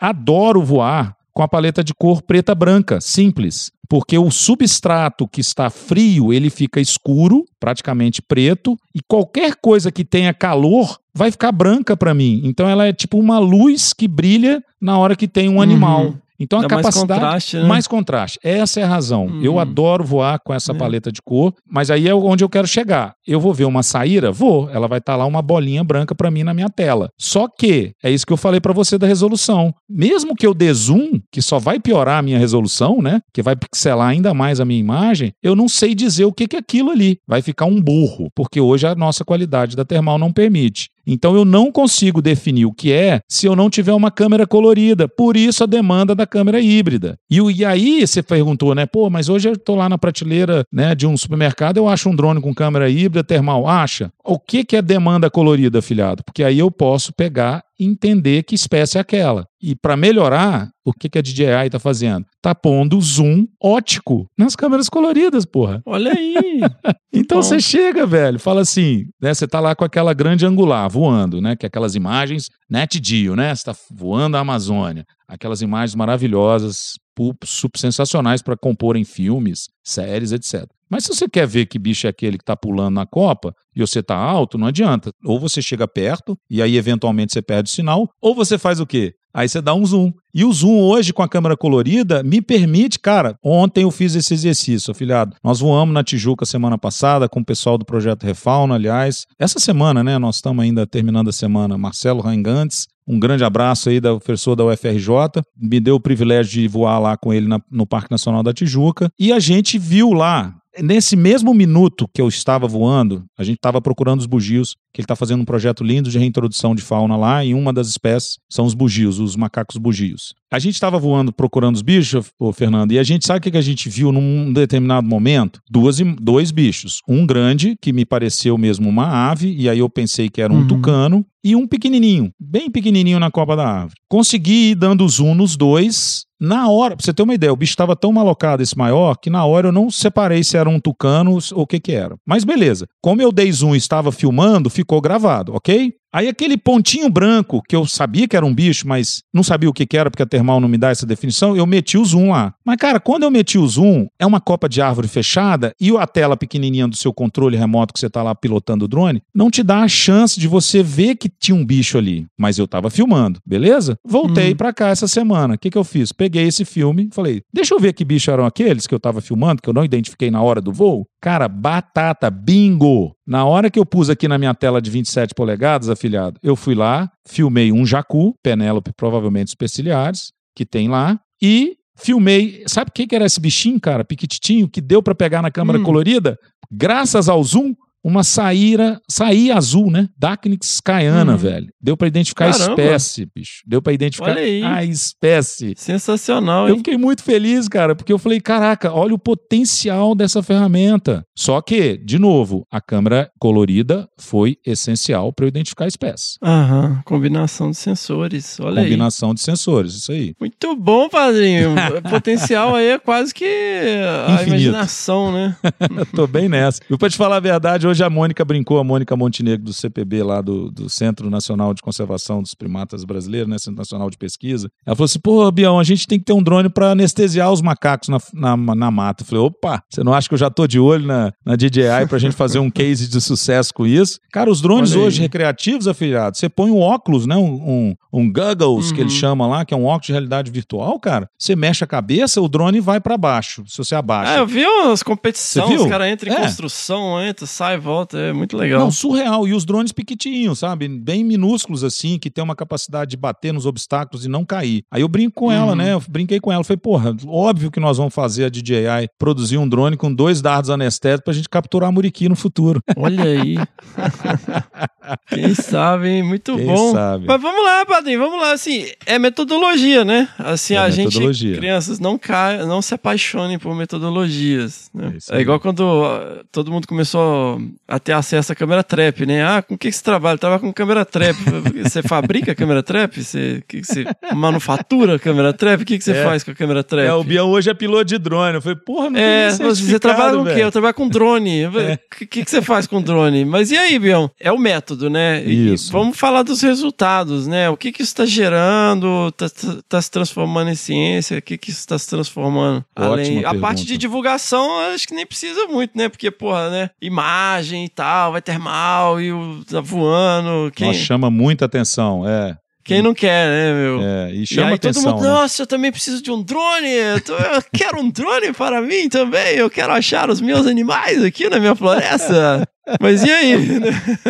adoro voar com a paleta de cor preta-branca, simples. Porque o substrato que está frio, ele fica escuro, praticamente preto, e qualquer coisa que tenha calor vai ficar branca para mim. Então ela é tipo uma luz que brilha na hora que tem um animal. Então a. Dá mais capacidade contraste, né? mais contraste. Essa é a razão. Eu Uhum. adoro voar com essa É. paleta de cor, mas aí é onde eu quero chegar. Eu vou ver uma saíra, vou, ela vai estar lá uma bolinha branca para mim na minha tela. Só que é isso que eu falei para você da resolução. Mesmo que eu dê zoom, que só vai piorar a minha resolução, né? Que vai pixelar ainda mais a minha imagem, eu não sei dizer o que que é aquilo ali. Vai ficar um burro, porque hoje a nossa qualidade da termal não permite. Então eu não consigo definir o que é se eu não tiver uma câmera colorida. Por isso a demanda da câmera híbrida. E, e aí você perguntou, né? Pô, mas hoje eu estou lá na prateleira né, de um supermercado, eu acho um drone com câmera híbrida termal. Acha? O que, que é demanda colorida, afilhado? Porque aí eu posso pegar entender que espécie é aquela. E para melhorar, o que, que a DJI está fazendo? Tá pondo zoom ótico nas câmeras coloridas, porra. Olha aí. Então você chega, velho, fala assim, né? Você tá lá com aquela grande angular voando, né? Que é aquelas imagens net geo, né? Você tá voando a Amazônia. Aquelas imagens maravilhosas, super sensacionais para compor em filmes, séries, etc. Mas se você quer ver que bicho é aquele que tá pulando na copa e você tá alto, não adianta. Ou você chega perto e aí eventualmente você perde o sinal, ou você faz o quê? Aí você dá um zoom. E o zoom hoje com a câmera colorida me permite, cara. Ontem eu fiz esse exercício, afilhado. Nós voamos na Tijuca semana passada com o pessoal do projeto Refauna, aliás. Essa semana, né? Nós estamos ainda terminando a semana. Marcelo Rangantes, um grande abraço aí da professor da UFRJ. Me deu o privilégio de voar lá com ele na- no Parque Nacional da Tijuca. E a gente viu lá. Nesse mesmo minuto que eu estava voando, a gente estava procurando os bugios, que ele está fazendo um projeto lindo de reintrodução de fauna lá, e uma das espécies são os bugios, os macacos bugios. A gente estava voando procurando os bichos, ô Fernando, e a gente sabe o que que a gente viu num determinado momento? Duas, dois bichos. Um grande, que me pareceu mesmo uma ave, e aí eu pensei que era um Uhum. tucano, e um pequenininho, bem pequenininho na copa da árvore. Consegui ir dando zoom nos dois. Na hora, pra você ter uma ideia, o bicho estava tão malocado, esse maior, que na hora eu não separei se era um tucano ou o que que era. Mas beleza. Como eu dei zoom e estava filmando, ficou gravado, ok? Aí aquele pontinho branco, que eu sabia que era um bicho, mas não sabia o que, que era, porque a termal não me dá essa definição, eu meti o zoom lá. Mas, cara, quando eu meti o zoom, é uma copa de árvore fechada e a tela pequenininha do seu controle remoto que você tá lá pilotando o drone, não te dá a chance de você ver que tinha um bicho ali. Mas eu tava filmando, beleza? Voltei pra cá essa semana. O que, que eu fiz? Peguei esse filme, falei, deixa eu ver que bicho eram aqueles que eu tava filmando, que eu não identifiquei na hora do voo. Cara, batata, bingo! Na hora que eu pus aqui na minha tela de 27 polegadas, afiliado, eu fui lá, filmei um jacu, Penélope, provavelmente superciliares, que tem lá, e filmei. Sabe o que, era esse bichinho, cara? Piquititinho, que deu pra pegar na câmera Hum. colorida? Graças ao zoom, uma saíra, saíra azul, né? Dacnix caiana, Uhum. velho. Deu pra identificar a Caramba. espécie, bicho. Deu pra identificar a espécie. Sensacional, Eu hein? fiquei muito feliz, cara, porque eu falei, caraca, olha o potencial dessa ferramenta. Só que, de novo, a câmera colorida foi essencial para eu identificar a espécie. Aham, combinação de sensores. Olha aí. Combinação de sensores, isso aí. Muito bom, padrinho. O potencial aí é quase que a Infinito. imaginação, né? Tô bem nessa. E pra te falar a verdade, hoje a Mônica brincou, a Mônica Montenegro do CPB lá do, do Centro Nacional de Conservação dos Primatas Brasileiros, né? Centro Nacional de Pesquisa. Ela falou assim: pô, Bião, a gente tem que ter um drone pra anestesiar os macacos na, na, na mata. Eu falei, opa, você não acha que eu já tô de olho na, na DJI pra gente fazer um case de sucesso com isso? Cara, os drones hoje recreativos, afiliados, você põe um óculos, né? Um, um, um goggles, que Uhum. eles chamam lá, que é um óculos de realidade virtual, cara. Você mexe a cabeça, o drone vai pra baixo. Se você abaixa. Ah, eu vi umas competições, os caras entram em É. construção, entra, sai, volta, é muito legal. Não, surreal. E os drones pequitinhos, sabe? Bem minúsculos assim, que tem uma capacidade de bater nos obstáculos e não cair. Aí eu brinco com ela, Uhum. né? Eu brinquei com ela. Falei, porra, óbvio que nós vamos fazer a DJI produzir um drone com dois dardos anestésicos pra gente capturar muriqui no futuro. Olha aí. Quem sabe, hein? Muito Quem bom. sabe? Mas vamos lá, padrinho, vamos lá. Assim, é metodologia, né? Assim, É a metodologia. gente, crianças, não cai, não se apaixonem por metodologias. Né? É É, igual quando todo mundo começou a ter acesso à câmera trap, né? Ah, com o que, que você trabalha? Trabalha com câmera trap. você fabrica câmera trap? Você, que que você manufatura câmera trap? O que, que você É. faz com a câmera trap? É, o Bião hoje é piloto de drone. Eu falei, porra, não É, tem você, trabalha com o quê? Eu trabalho com drone. O É. que, que, que você faz com drone? Mas e aí, Bião? É o método, né? Isso. E vamos falar dos resultados, né? O que, que isso está gerando? Está se transformando em ciência? O que, que isso está se transformando? Ótima Além, a parte de divulgação, acho que nem precisa muito, né? Porque, porra, né? Imagem e tal, vai ter mal e o tá voando. Quem, Nossa, chama muita atenção, é. Quem não quer, né, meu? É, e E chama aí atenção. todo mundo, né? nossa, eu também preciso de um drone, eu, tô- eu quero um drone para mim também, eu quero achar os meus animais aqui na minha floresta. Mas e aí?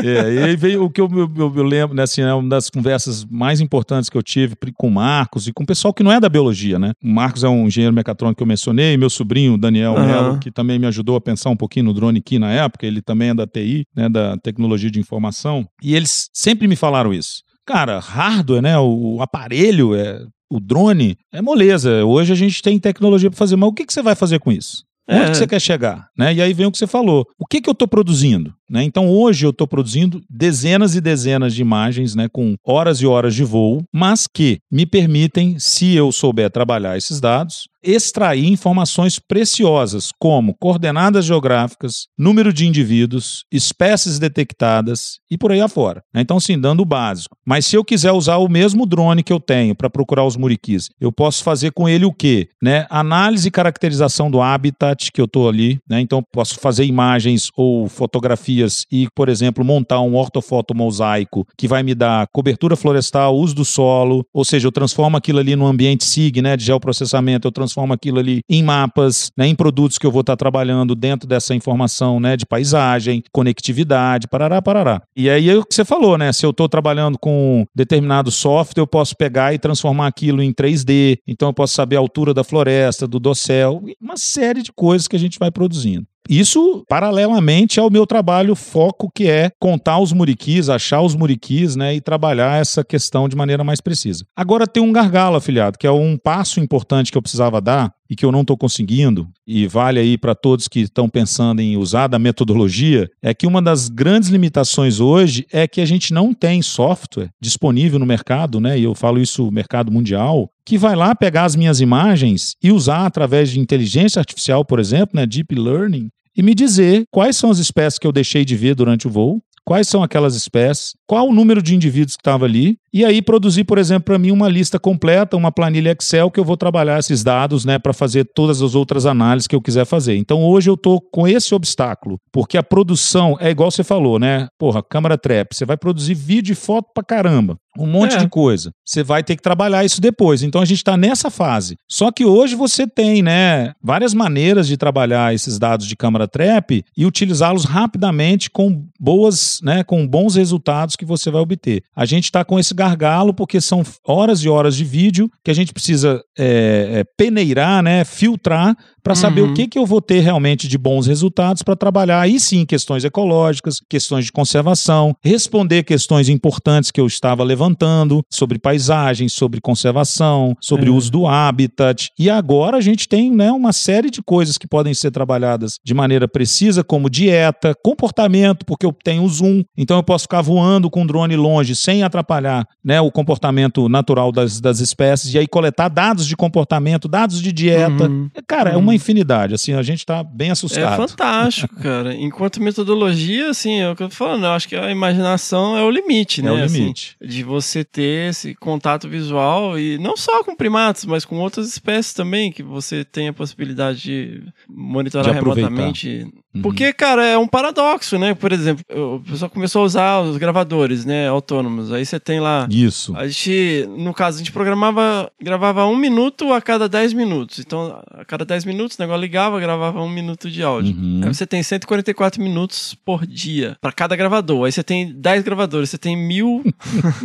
É, e aí veio o que eu, eu, eu- lembro, né, assim, é uma das conversas mais importantes que eu tive com o Marcos e com o pessoal que não é da biologia, né? O Marcos é um engenheiro mecatrônico que eu mencionei, meu sobrinho, Daniel Aham. Mello, que também me ajudou a pensar um pouquinho no drone aqui na época, ele também é da TI, né, da tecnologia de informação, e eles sempre me falaram isso. Cara, hardware, né, o, aparelho, é, o drone, é moleza. Hoje a gente tem tecnologia para fazer, mas o que, que você vai fazer com isso? Onde É. que você quer chegar? Né? E aí vem o que você falou. O que, que eu estou produzindo? Né? Então hoje eu estou produzindo dezenas e dezenas de imagens né, com horas e horas de voo, mas que me permitem, se eu souber trabalhar esses dados, extrair informações preciosas como coordenadas geográficas, número de indivíduos, espécies detectadas e por aí afora. né? Então, sim, dando o básico. Mas se eu quiser usar o mesmo drone que eu tenho para procurar os muriquis, eu posso fazer com ele o quê? Né? Análise e caracterização do habitat que eu estou ali. Né? Então, posso fazer imagens ou fotografias e, por exemplo, montar um ortofoto mosaico que vai me dar cobertura florestal, uso do solo, ou seja, eu transformo aquilo ali no ambiente SIG, né, de geoprocessamento, eu transformo aquilo ali em mapas, né, em produtos que eu vou estar trabalhando dentro dessa informação, né, de paisagem, conectividade, parará, parará. E aí é o que você falou, né, se eu estou trabalhando com determinado software, eu posso pegar e transformar aquilo em 3D, então eu posso saber a altura da floresta, do dossel, uma série de coisas que a gente vai produzindo. Isso paralelamente ao meu trabalho foco que é contar os muriquis, achar os muriquis, né, e trabalhar essa questão de maneira mais precisa. Agora tem um gargalo, afiliado, que é um passo importante que eu precisava dar e que eu não estou conseguindo, e vale aí para todos que estão pensando em usar da metodologia, é que uma das grandes limitações hoje é que a gente não tem software disponível no mercado, né? E eu falo isso mercado mundial, que vai lá pegar as minhas imagens e usar através de inteligência artificial, por exemplo, né, deep learning, e me dizer quais são as espécies que eu deixei de ver durante o voo, quais são aquelas espécies, qual o número de indivíduos que estava ali, e aí produzir, por exemplo, para mim uma lista completa, uma planilha Excel que eu vou trabalhar esses dados, né, para fazer todas as outras análises que eu quiser fazer. Então hoje eu tô com esse obstáculo, porque a produção é igual você falou, né? Porra, câmera trap, você vai produzir vídeo e foto pra caramba. Um monte É. de coisa. Você vai ter que trabalhar isso depois. Então a gente está nessa fase. Só que hoje você tem, né, várias maneiras de trabalhar esses dados de câmera trap e utilizá-los rapidamente com boas, né, com bons resultados que você vai obter. A gente está com esse gargalo porque são horas e horas de vídeo que a gente precisa é, é, peneirar, né, filtrar para saber Uhum. o que, que eu vou ter realmente de bons resultados para trabalhar aí sim questões ecológicas, questões de conservação, responder questões importantes que eu estava levantando sobre paisagem, sobre conservação, sobre É. o uso do habitat. E agora a gente tem né, uma série de coisas que podem ser trabalhadas de maneira precisa, como dieta, comportamento, porque eu tenho o zoom, então eu posso ficar voando com o drone longe sem atrapalhar né, o comportamento natural das, das espécies, e aí coletar dados de comportamento, dados de dieta. Uhum. Cara, é uma infinidade. Assim, a gente tá bem É assustado. fantástico, cara. Enquanto metodologia, assim, é o que eu tô falando, eu acho que a imaginação é o limite, né? É o assim, limite. de você ter esse contato visual e não só com primatas, mas com outras espécies também, que você tem a possibilidade de monitorar De remotamente. Uhum. Porque, cara, é um paradoxo, né? Por exemplo, o pessoal começou a usar os gravadores, né, autônomos. Aí você tem lá Isso. a gente, no caso, a gente programava, gravava um minuto a cada 10 minutos. Então, a cada 10 minutos, o negócio ligava, gravava um minuto de áudio. Uhum. Aí você tem 144 minutos por dia para cada gravador. Aí você tem 10 gravadores, você tem mil.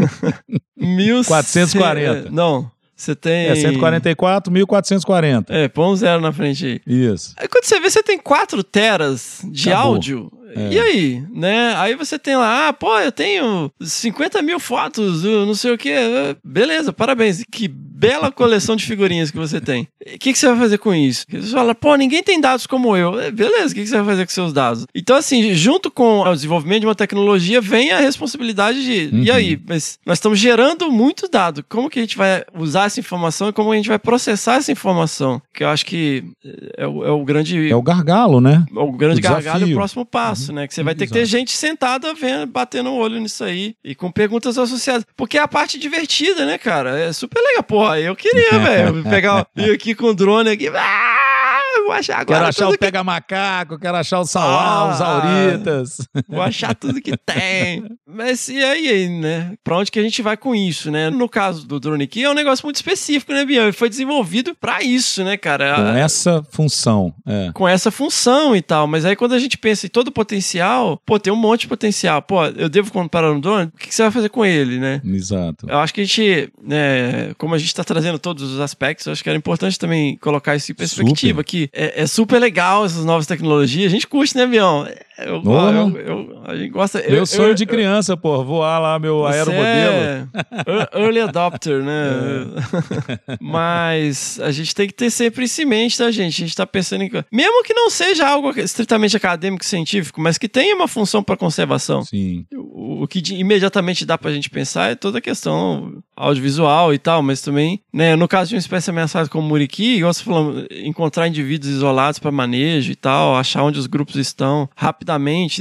mil 440. Não, você tem. É 144, 1440. É, põe um zero na frente aí. Isso. Aí quando você vê, você tem 4 teras de Acabou. áudio. É. E aí, né? Aí você tem lá, ah, pô, eu tenho 50 mil fotos, não sei o quê. Beleza, parabéns. Que bela coleção de figurinhas que você tem. O que, que você vai fazer com isso? Você fala, pô, ninguém tem dados como eu. É, Beleza, o que, que você vai fazer com seus dados? Então, assim, junto com o desenvolvimento de uma tecnologia, vem a responsabilidade de. E Uhum. aí? Mas nós estamos gerando muito dado. Como que a gente vai usar essa informação e como a gente vai processar essa informação? Que eu acho que é o, é o grande É o gargalo, né? o grande O gargalo é o próximo passo, né? Que você vai ter que ter Exato. gente sentada vendo, batendo o olho nisso aí e com perguntas associadas. Porque é a parte divertida, né, cara? É super legal. Porra, eu queria, velho, pegar ir aqui com o drone aqui. Ah, vou achar agora. Quero achar o pega-macaco, quero achar o sauá, Ah. os auritas. que, vou achar tudo que tem. Mas e aí, né? Pra onde que a gente vai com isso, né? No caso do drone aqui, é um negócio muito específico, né, Bião? Ele foi desenvolvido pra isso, né, cara? Com essa função. É. com essa função e tal. Mas aí quando a gente pensa em todo o potencial, pô, tem um monte de potencial. Pô, eu devo comparar um drone? O que, que você vai fazer com ele, né? Exato. Eu acho que a gente, né, como a gente tá trazendo todos os aspectos, eu acho que era importante também colocar isso em perspectiva, Super. que é, é super legal essas novas tecnologias. A gente curte, né, Bião? Eu, eu, eu- a gente gosta. Meu eu- sonho de criança, pô, voar lá meu aeromodelo. é ear- early adopter, né? Mas a gente tem que ter sempre isso em mente, tá, gente? A gente tá pensando em. Mesmo que não seja algo estritamente acadêmico científico, mas que tenha uma função para conservação. Sim. O, o que de- imediatamente dá pra gente pensar é toda a questão audiovisual e tal, mas também, né, no caso de uma espécie ameaçada como o muriqui, igual você falou, encontrar indivíduos isolados para manejo e tal, achar onde os grupos estão rapidamente,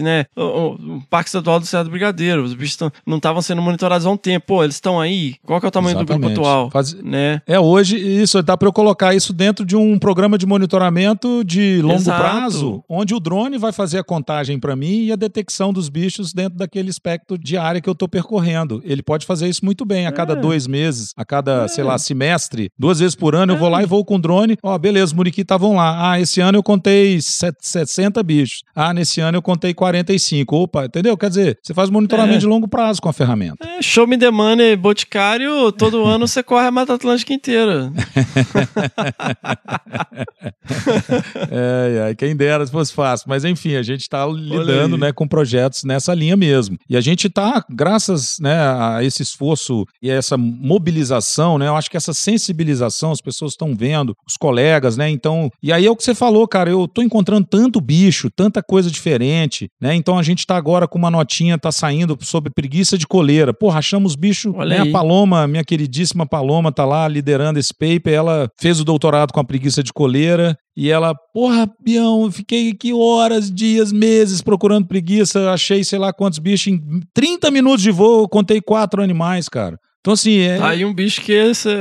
né? O, o- Parque Estadual do Cerrado Brigadeiro, os bichos tão- não estavam sendo monitorados há um tempo. Pô, eles estão aí? Qual que é o tamanho do Exatamente. grupo atual? Faz- Né? É, hoje, isso, dá para eu colocar isso dentro de um programa de monitoramento de longo Exato. prazo, onde o drone vai fazer a contagem para mim e a detecção dos bichos dentro daquele espectro de área que eu estou percorrendo. Ele pode fazer isso muito bem, a cada dois meses, a cada, sei lá, semestre, duas vezes por ano, eu vou lá e vou com o drone. Ó, beleza, os muriqui estavam lá. Ah, esse ano eu contei set- 60 bichos. Ah, nesse ano eu contei 45. Opa, entendeu? Quer dizer, você faz monitoramento É. de longo prazo com a ferramenta. É, show me the money, Boticário, todo ano você corre a Mata Atlântica inteira. É, é, quem dera se fosse fácil. Mas enfim, a gente está lidando né, com projetos nessa linha mesmo. E a gente está, graças né, a esse esforço e a essa mobilização, né? Eu acho que essa sensibilização, as pessoas estão vendo, os colegas, né? Então, e aí é o que você falou, cara, eu tô encontrando tanto bicho, tanta coisa diferente, né? Então a gente tá agora com uma notinha, tá saindo sobre preguiça de coleira. Pô, rachamos bicho, Olha né? aí. A Paloma, minha queridíssima Paloma, tá lá liderando esse paper, ela fez o doutorado com a preguiça de coleira, e ela, porra, Bião, fiquei aqui horas, dias, meses procurando preguiça, achei sei lá quantos bichos. Em 30 minutos de voo, eu contei quatro animais, cara. Então, assim, é. Tá aí um bicho que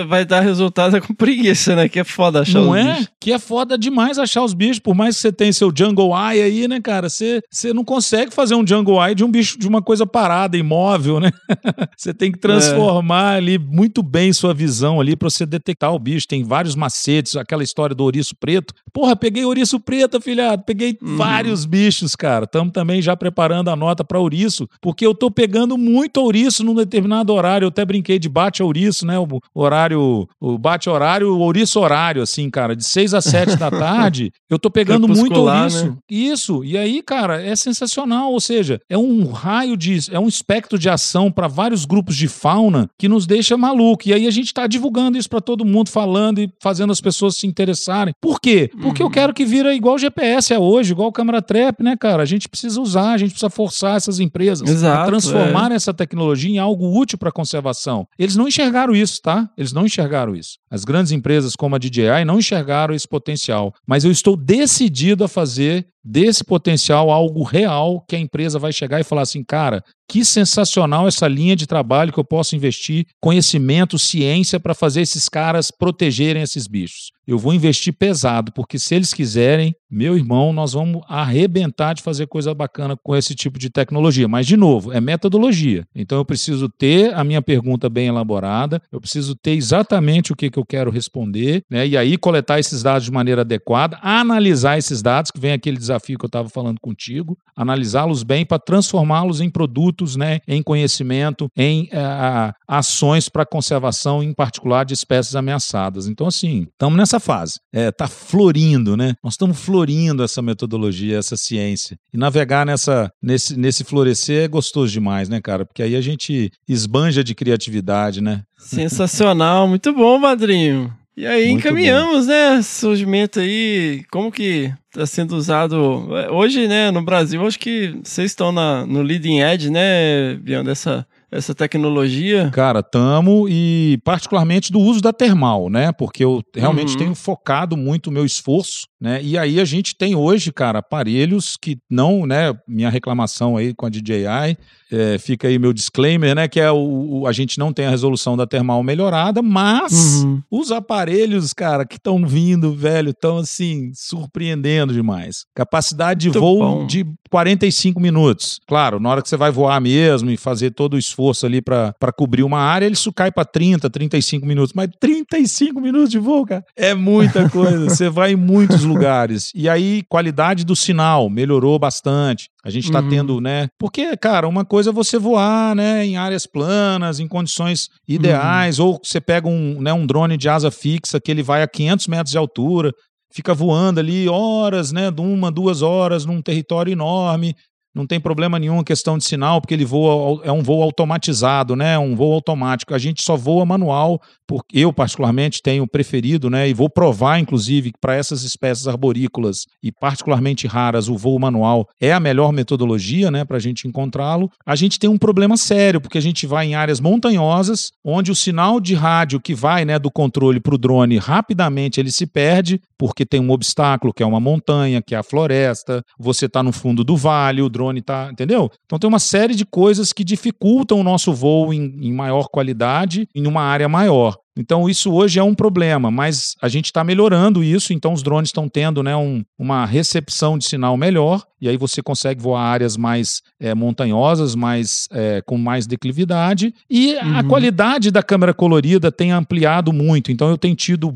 vai dar resultado é com preguiça, né? Que é foda achar Não os é? bichos. Que é foda demais achar os bichos. Por mais que você tenha seu Jungle Eye aí, né, cara? Você, você não consegue fazer um Jungle Eye de um bicho, de uma coisa parada, imóvel, né? você tem que transformar ali muito bem sua visão ali pra você detectar o bicho. Tem vários macetes, aquela história do ouriço preto. Porra, peguei ouriço preto, afilhado. Peguei vários bichos, cara. Estamos também já preparando a nota pra ouriço, porque eu tô pegando muito ouriço num determinado horário. Eu até brinquei de bate ouriço, né? O horário, o bate horário, o ouriço horário, assim, cara, de 6 a 7 da tarde. Eu tô pegando muito Crepuscular, ouriço. né? Isso. E aí, cara, é sensacional. Ou seja, é um raio de. É um espectro de ação para vários grupos de fauna que nos deixa maluco. E aí a gente tá divulgando isso para todo mundo, falando e fazendo as pessoas se interessarem. Por quê? Porque Uhum. eu quero que vira igual o GPS é hoje, igual o câmera trap, né, cara? A gente precisa usar, a gente precisa forçar essas empresas a Exato, transformar essa tecnologia em algo útil para a conservação. Eles não enxergaram isso, tá? Eles não enxergaram isso. As grandes empresas como a DJI não enxergaram esse potencial. Mas eu estou decidido a fazer desse potencial algo real que a empresa vai chegar e falar assim, cara, que sensacional essa linha de trabalho que eu posso investir conhecimento, ciência para fazer esses caras protegerem esses bichos. Eu vou investir pesado, porque se eles quiserem, meu irmão, nós vamos arrebentar de fazer coisa bacana com esse tipo de tecnologia. Mas, de novo, é metodologia. Então, eu preciso ter a minha pergunta bem elaborada, eu preciso ter exatamente o que, que eu quero responder, né? E aí coletar esses dados de maneira adequada, analisar esses dados, que vem aquele desafio que eu estava falando contigo, analisá-los bem para transformá-los em produtos, né? Em conhecimento, em eh, ações para conservação, em particular de espécies ameaçadas. Então, assim, estamos nessa fase. É, tá florindo, né? Nós estamos florindo essa metodologia, essa ciência. E navegar nessa, nesse, nesse florescer é gostoso demais, né, cara? Porque aí a gente esbanja de criatividade, né? Sensacional, muito bom, padrinho. E aí Muito encaminhamos, né? Surgimento aí, como que está sendo usado hoje, né? No Brasil, acho que vocês estão na, no leading edge, né, Bian, dessa essa tecnologia. Cara, tamo e particularmente do uso da termal, né? Porque eu realmente Uhum. tenho focado muito o meu esforço, né? E aí a gente tem hoje, cara, aparelhos que não, né? Minha reclamação aí com a DJI, é, fica aí meu disclaimer, né? Que é o, o- a gente não tem a resolução da termal melhorada, mas Uhum. os aparelhos, cara, que estão vindo, velho, estão assim, surpreendendo demais. Capacidade de Muito voo bom. de 45 minutos. Claro, na hora que você vai voar mesmo e fazer todo o esforço ali para cobrir uma área, isso cai para 30, 35 minutos. Mas 35 minutos de voo, cara, é muita coisa. você vai em muitos lugares. E aí, qualidade do sinal melhorou bastante. A gente está Uhum. tendo, né? Porque, cara, uma coisa é você voar, né, em áreas planas, em condições ideais, ou você pega um, né, um drone de asa fixa que ele vai a 500 metros de altura, fica voando ali horas, né, de uma, duas horas num território enorme. Não tem problema nenhum a questão de sinal, porque ele voa, é um voo automatizado, né? Um voo automático. A gente só voa manual, porque eu, particularmente, tenho preferido, né? E vou provar, inclusive, que para essas espécies arborícolas e particularmente raras, o voo manual é a melhor metodologia, né? Para a gente encontrá-lo. A gente tem um problema sério, porque a gente vai em áreas montanhosas, onde o sinal de rádio que vai, né, do controle para o drone, rapidamente ele se perde, porque tem um obstáculo, que é uma montanha, que é a floresta, você está no fundo do vale, o drone está, entendeu? Então tem uma série de coisas que dificultam o nosso voo em, em maior qualidade em uma área maior. Então, isso hoje é um problema, mas a gente está melhorando isso, então os drones estão tendo né, um- uma recepção de sinal melhor, e aí você consegue voar áreas mais eh, montanhosas, mais, eh, com mais declividade, e a Uhum. qualidade da câmera colorida tem ampliado muito. Então, eu tenho tido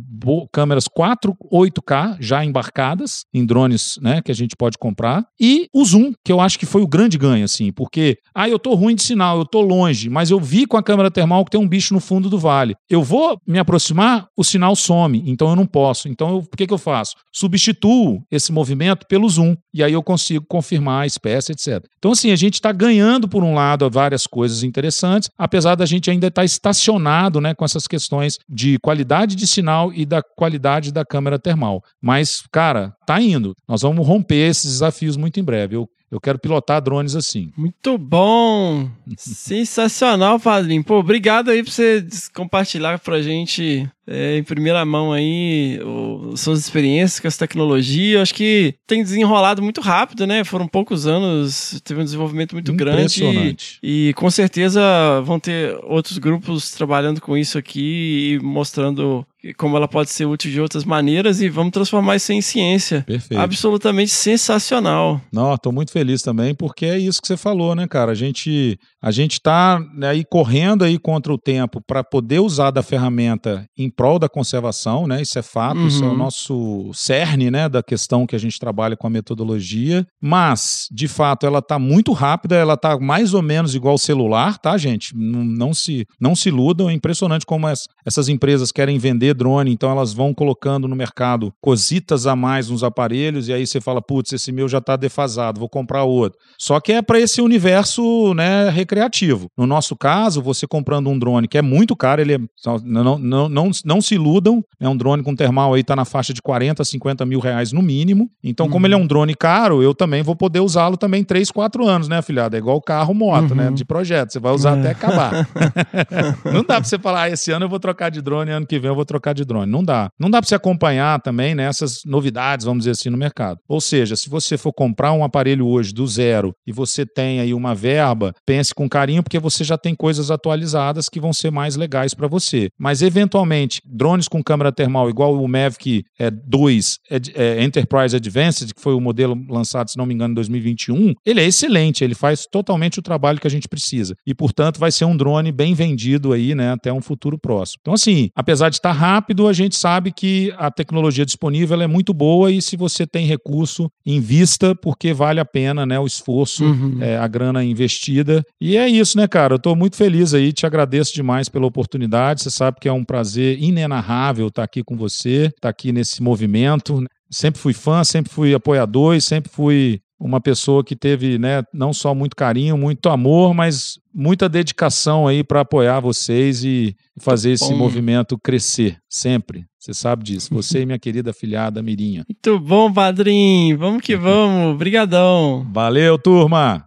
câmeras 4, 8K já embarcadas em drones né, que a gente pode comprar, e o zoom, que eu acho que foi o grande ganho, assim, porque, ah, eu tô ruim de sinal, eu tô longe, mas eu vi com a câmera termal que tem um bicho no fundo do vale. Eu vou me aproximar, o sinal some, então eu não posso. Então, o que, que eu faço? Substituo esse movimento pelo zoom, e aí eu consigo confirmar a espécie, etc. Então, assim, a gente está ganhando, por um lado, várias coisas interessantes, apesar da gente ainda estar tá estacionado né, com essas questões de qualidade de sinal e da qualidade da câmera termal. Mas, cara, tá indo. Nós vamos romper esses desafios muito em breve. Eu eu quero pilotar drones assim. Muito bom! Sensacional, padrinho. Pô, obrigado aí por você compartilhar pra gente é, em primeira mão aí o, suas experiências com essa tecnologia. Acho que tem desenrolado muito rápido, né? Foram poucos anos, teve um desenvolvimento muito grande. E, e com certeza vão ter outros grupos trabalhando com isso aqui e mostrando como ela pode ser útil de outras maneiras e vamos transformar isso em ciência. Perfeito. Absolutamente sensacional. Não, estou muito feliz também porque é isso que você falou, né, cara? A gente a gente está né, aí correndo aí contra o tempo para poder usar da ferramenta em prol da conservação, né? Isso é fato, uhum. isso é o uhum. nosso cerne, né, da questão que a gente trabalha com a metodologia. Mas, de fato, ela está muito rápida, ela está mais ou menos igual ao celular, tá, gente? Não, não se não se iludam. É impressionante como as, essas empresas querem vender drone, então elas vão colocando no mercado cositas a mais nos aparelhos e aí você fala, putz, esse meu já está defasado, vou comprar outro. Só que é para esse universo, né, recreativo. No nosso caso, você comprando um drone que é muito caro, ele é, não, não, não, não se iludam, é um drone com termal aí está na faixa de 40, 50 mil reais no mínimo. Então, uhum. como ele é um drone caro, eu também vou poder usá-lo também 3, 4 anos, né, afilhado? É igual carro, moto, né, uhum. né, de projeto. Você vai usar é. até acabar. não dá para você falar, ah, esse ano eu vou trocar de drone, ano que vem eu vou trocar de drone. Não dá. Não dá para você acompanhar também nessas né, novidades, vamos dizer assim, no mercado. Ou seja, se você for comprar um aparelho hoje do zero e você tem aí uma verba, pense com carinho, porque você já tem coisas atualizadas que vão ser mais legais para você. Mas, eventualmente, drones com câmera termal, igual o Mavic 2 é, é, Enterprise Advanced, que foi o modelo lançado, se não me engano, em 2021, ele é excelente, ele faz totalmente o trabalho que a gente precisa. E, portanto, vai ser um drone bem vendido aí, né, até um futuro próximo. Então, assim, apesar de estar rápido, a gente sabe que a tecnologia disponível é muito boa e se você tem recurso, invista, porque vale a pena, né, o esforço, uhum. é, a grana investida. E é isso, né, cara? Eu estou muito feliz aí, te agradeço demais pela oportunidade. Você sabe que é um prazer inenarrável estar aqui com você, estar aqui nesse movimento. Sempre fui fã, sempre fui apoiador e sempre fui uma pessoa que teve, né, não só muito carinho, muito amor, mas muita dedicação aí para apoiar vocês e fazer esse movimento crescer sempre. Você sabe disso. Você e minha querida filhada Mirinha. Muito bom, padrinho. Vamos que vamos. Obrigadão. Valeu, turma.